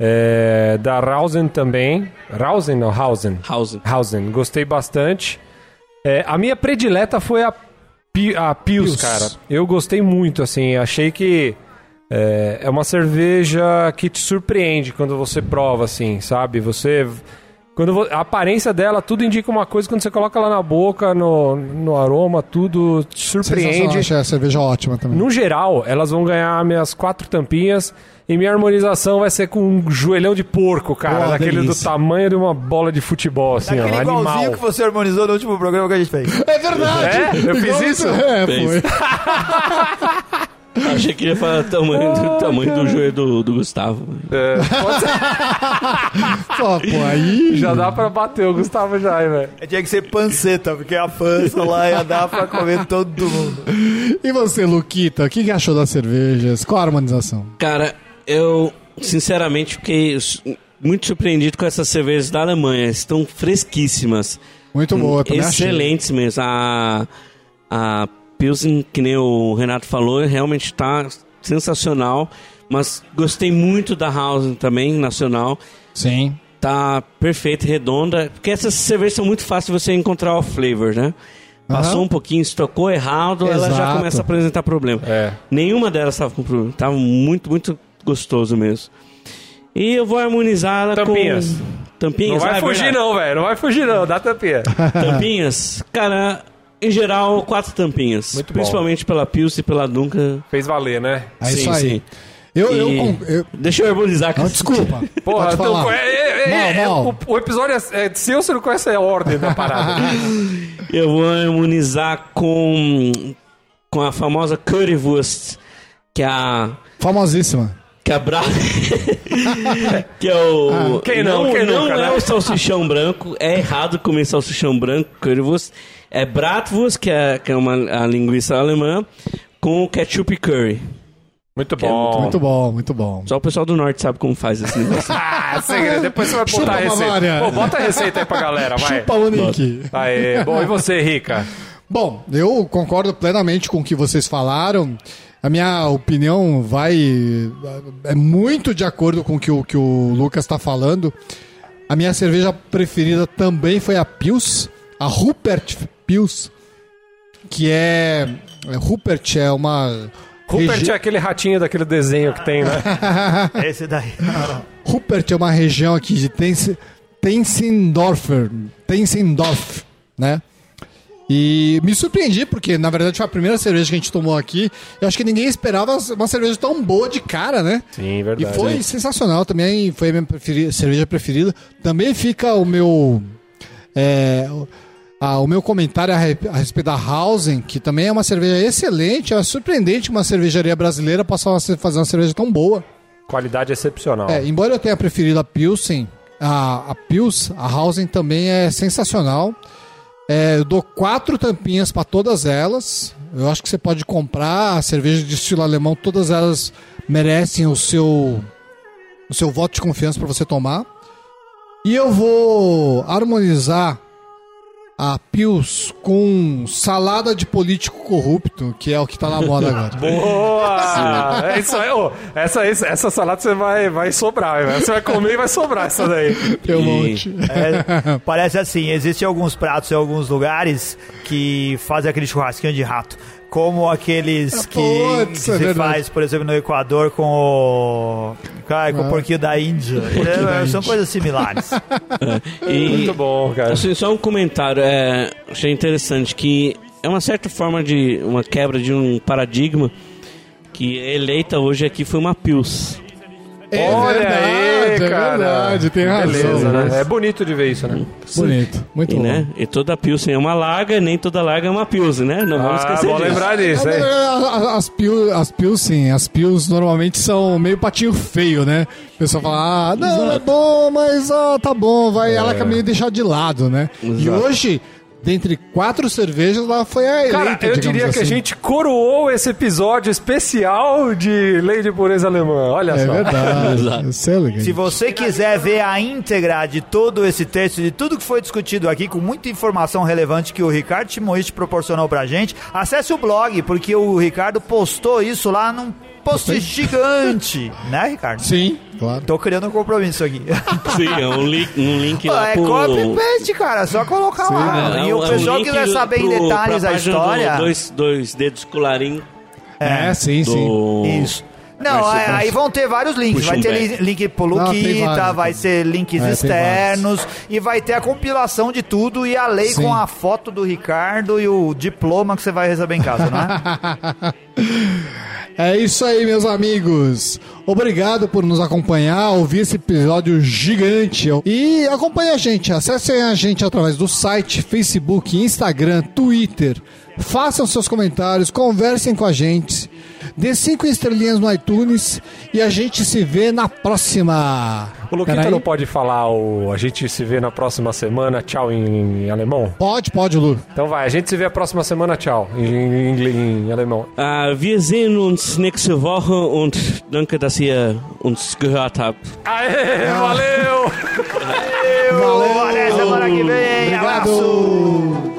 é, da Rausen também. Rausen ou Hausen? Hausen. Hausen, gostei bastante. É, a minha predileta foi a, Pi- a Pius, Pius. cara. Eu gostei muito, assim, achei que é, é uma cerveja que te surpreende quando você prova, assim, sabe? Você... Quando a aparência dela, tudo indica uma coisa, quando você coloca ela na boca, no, no aroma, tudo te surpreende. achei a cerveja ótima também. No geral, elas vão ganhar minhas quatro tampinhas e minha harmonização vai ser com um joelhão de porco, cara. Pô, daquele delícia. do tamanho de uma bola de futebol, assim, ó, Aquele igualzinho animal. que você harmonizou no último programa que a gente fez. É verdade! É? Eu fiz isso? É, foi. Achei que ia falar o tamanho, do, tamanho do joelho do, do Gustavo. É, pode ser- Pô, pô, aí... já dá pra bater o Gustavo já, hein, velho. Tinha que ser panceta, porque a pança lá ia dar pra comer todo mundo. E você, Luquita, o que, que achou das cervejas? Qual a harmonização? Cara, eu sinceramente fiquei muito surpreendido com essas cervejas da Alemanha. Estão fresquíssimas. Muito boa, também achei. Excelentes mesmo. A, a Pilsen, que nem o Renato falou, realmente está sensacional. Mas gostei muito da House também, nacional. Sim. Tá perfeita, redonda. Porque essas cervejas são muito fáceis de você encontrar o flavor, né? Passou um pouquinho, estocou errado, ela já Exato. começa a apresentar problema. É. Nenhuma delas estava com problema. Tava muito, muito gostoso mesmo. E eu vou harmonizar ela Tampinhas. com... Tampinhas? Não vai Ah, é fugir, verdade. não, velho. Não vai fugir, não. Dá tampinha. Tampinhas? Cara, em geral, quatro tampinhas. Muito bom. Principalmente pela Pilsen e pela Dunca. Fez valer, né? É Sim, isso aí. sim. Eu, eu, E- com- eu- Deixa eu harmonizar com Não, desculpa. Porra, Pode então, falar. é, é, é, é, Mal, mal. o, o episódio é, é seu, você não conhece a ordem da parada. Eu vou harmonizar com, com a famosa Currywurst, que é a... Famosíssima. Que é a bra... que é o... Ah, quem não, quem não nunca, é né? o salsichão branco. É errado comer salsichão branco, Currywurst. É Bratwurst, que é, que é uma a linguiça alemã, com ketchup e curry. Muito é bom. Muito bom, muito bom. Só o pessoal do norte sabe como faz esse negócio. Ah, segredo. Depois você vai botar Chupa, a receita. Pô, bota a receita aí pra galera, vai. Chupa o Nick. Aê. Bom, e você, Rica? Bom, eu concordo plenamente com o que vocês falaram. A minha opinião vai. É muito de acordo com o que o, que o Lucas está falando. A minha cerveja preferida também foi a Pils, a Rupert Pils. que é, é Rupert, é uma Rupert regi- é aquele ratinho daquele desenho que tem, né? Esse daí. Rupert é uma região aqui de Tens- Tensendorfer, Tensendorf, né? E me surpreendi, porque na verdade foi a primeira cerveja que a gente tomou aqui. Eu acho que ninguém esperava uma cerveja tão boa de cara, né? Sim, E verdade. foi sensacional também, foi a minha preferi- cerveja preferida. Também fica o meu. é, a- o meu comentário a, re- a respeito da Hausen, que também é uma cerveja excelente. É surpreendente que uma cervejaria brasileira possa fazer uma cerveja tão boa. Qualidade excepcional. É, embora eu tenha preferido a Pilsen, a, a Pils, a Hausen também é sensacional. É, eu dou quatro tampinhas para todas elas. Eu acho que você pode comprar a cerveja de estilo alemão, todas elas merecem o seu o seu voto de confiança para você tomar. E eu vou harmonizar a Pils com salada de político corrupto, que é o que tá na moda agora. Boa! É isso aí, ô. Essa, essa, essa salada você vai, vai sobrar, velho. Você vai comer e vai sobrar essa daí. Tem um E- monte. É, parece assim, existem alguns pratos em alguns lugares que fazem aquele churrasquinho de rato. Como aqueles Ah, que, putz, que é se verdade. faz, por exemplo, no Equador com o. Cara, com o Ah. porquinho da Índia. É, são coisas similares. E, Muito bom, cara. Assim, só um comentário, é, achei interessante que é uma certa forma de uma quebra de um paradigma que eleita hoje aqui foi uma Pils. É Olha é cara. verdade, tem razão. Beleza, né? É bonito de ver isso, né? Bonito, muito E, bom. né? e toda Pilsen é uma laga, nem toda laga é uma Pilsen, né? Não vamos Ah, esquecer bom disso. lembrar É, disso, a- a- As pil, as pilsen, as pils normalmente são meio patinho feio, né? O pessoal fala, ah, não, é bom, mas ah, tá bom, vai, ela quer meio deixar de lado, né? E Exato. hoje, dentre quatro cervejas, ela foi a eleita, Cara, eu diria que a assim. gente coroou esse episódio especial de Lei de Pureza Alemã. Olha É só. verdade, é legal. Se você quiser ver a íntegra de todo esse texto, de tudo que foi discutido aqui, com muita informação relevante que o Ricardo Timoich proporcionou pra gente, acesse o blog, porque o Ricardo postou isso lá num post gigante. Né, Ricardo? Sim, claro. Tô criando um compromisso aqui. Sim, é um link, um link lá é pro... copy paste, cara. Só colocar lá. É, e é o um pessoal link quiser saber em pro- detalhes pra a história. Do dois, dois dedos colarinho É, sim, sim. do... Isso. Não, Vai ser- aí, aí vão ter vários links. Vai um ter back. li- link pro Não, Luquita, vários, vai ser links É, externos e vai ter a compilação de tudo e a lei Sim. com a foto do Ricardo e o diploma que você vai receber em casa, não é? É isso aí, meus amigos. Obrigado por nos acompanhar, ouvir esse episódio gigante. E acompanhe a gente, acessem a gente através do site, Facebook, Instagram, Twitter. Façam seus comentários, conversem com a gente. Dê cinco estrelinhas no iTunes e a gente se vê na próxima. O Luquita não pode falar o. A gente se vê na próxima semana, tchau em, em alemão? Pode, pode, Lu. Então vai, a gente se vê a próxima semana, tchau, em, em, inglês- em alemão. Ah, wir sehen uns nächste Woche und danke, dass ihr uns gehört habt. Aê, valeu! Valeu. Até semana que vem. Obrigado. Abraço.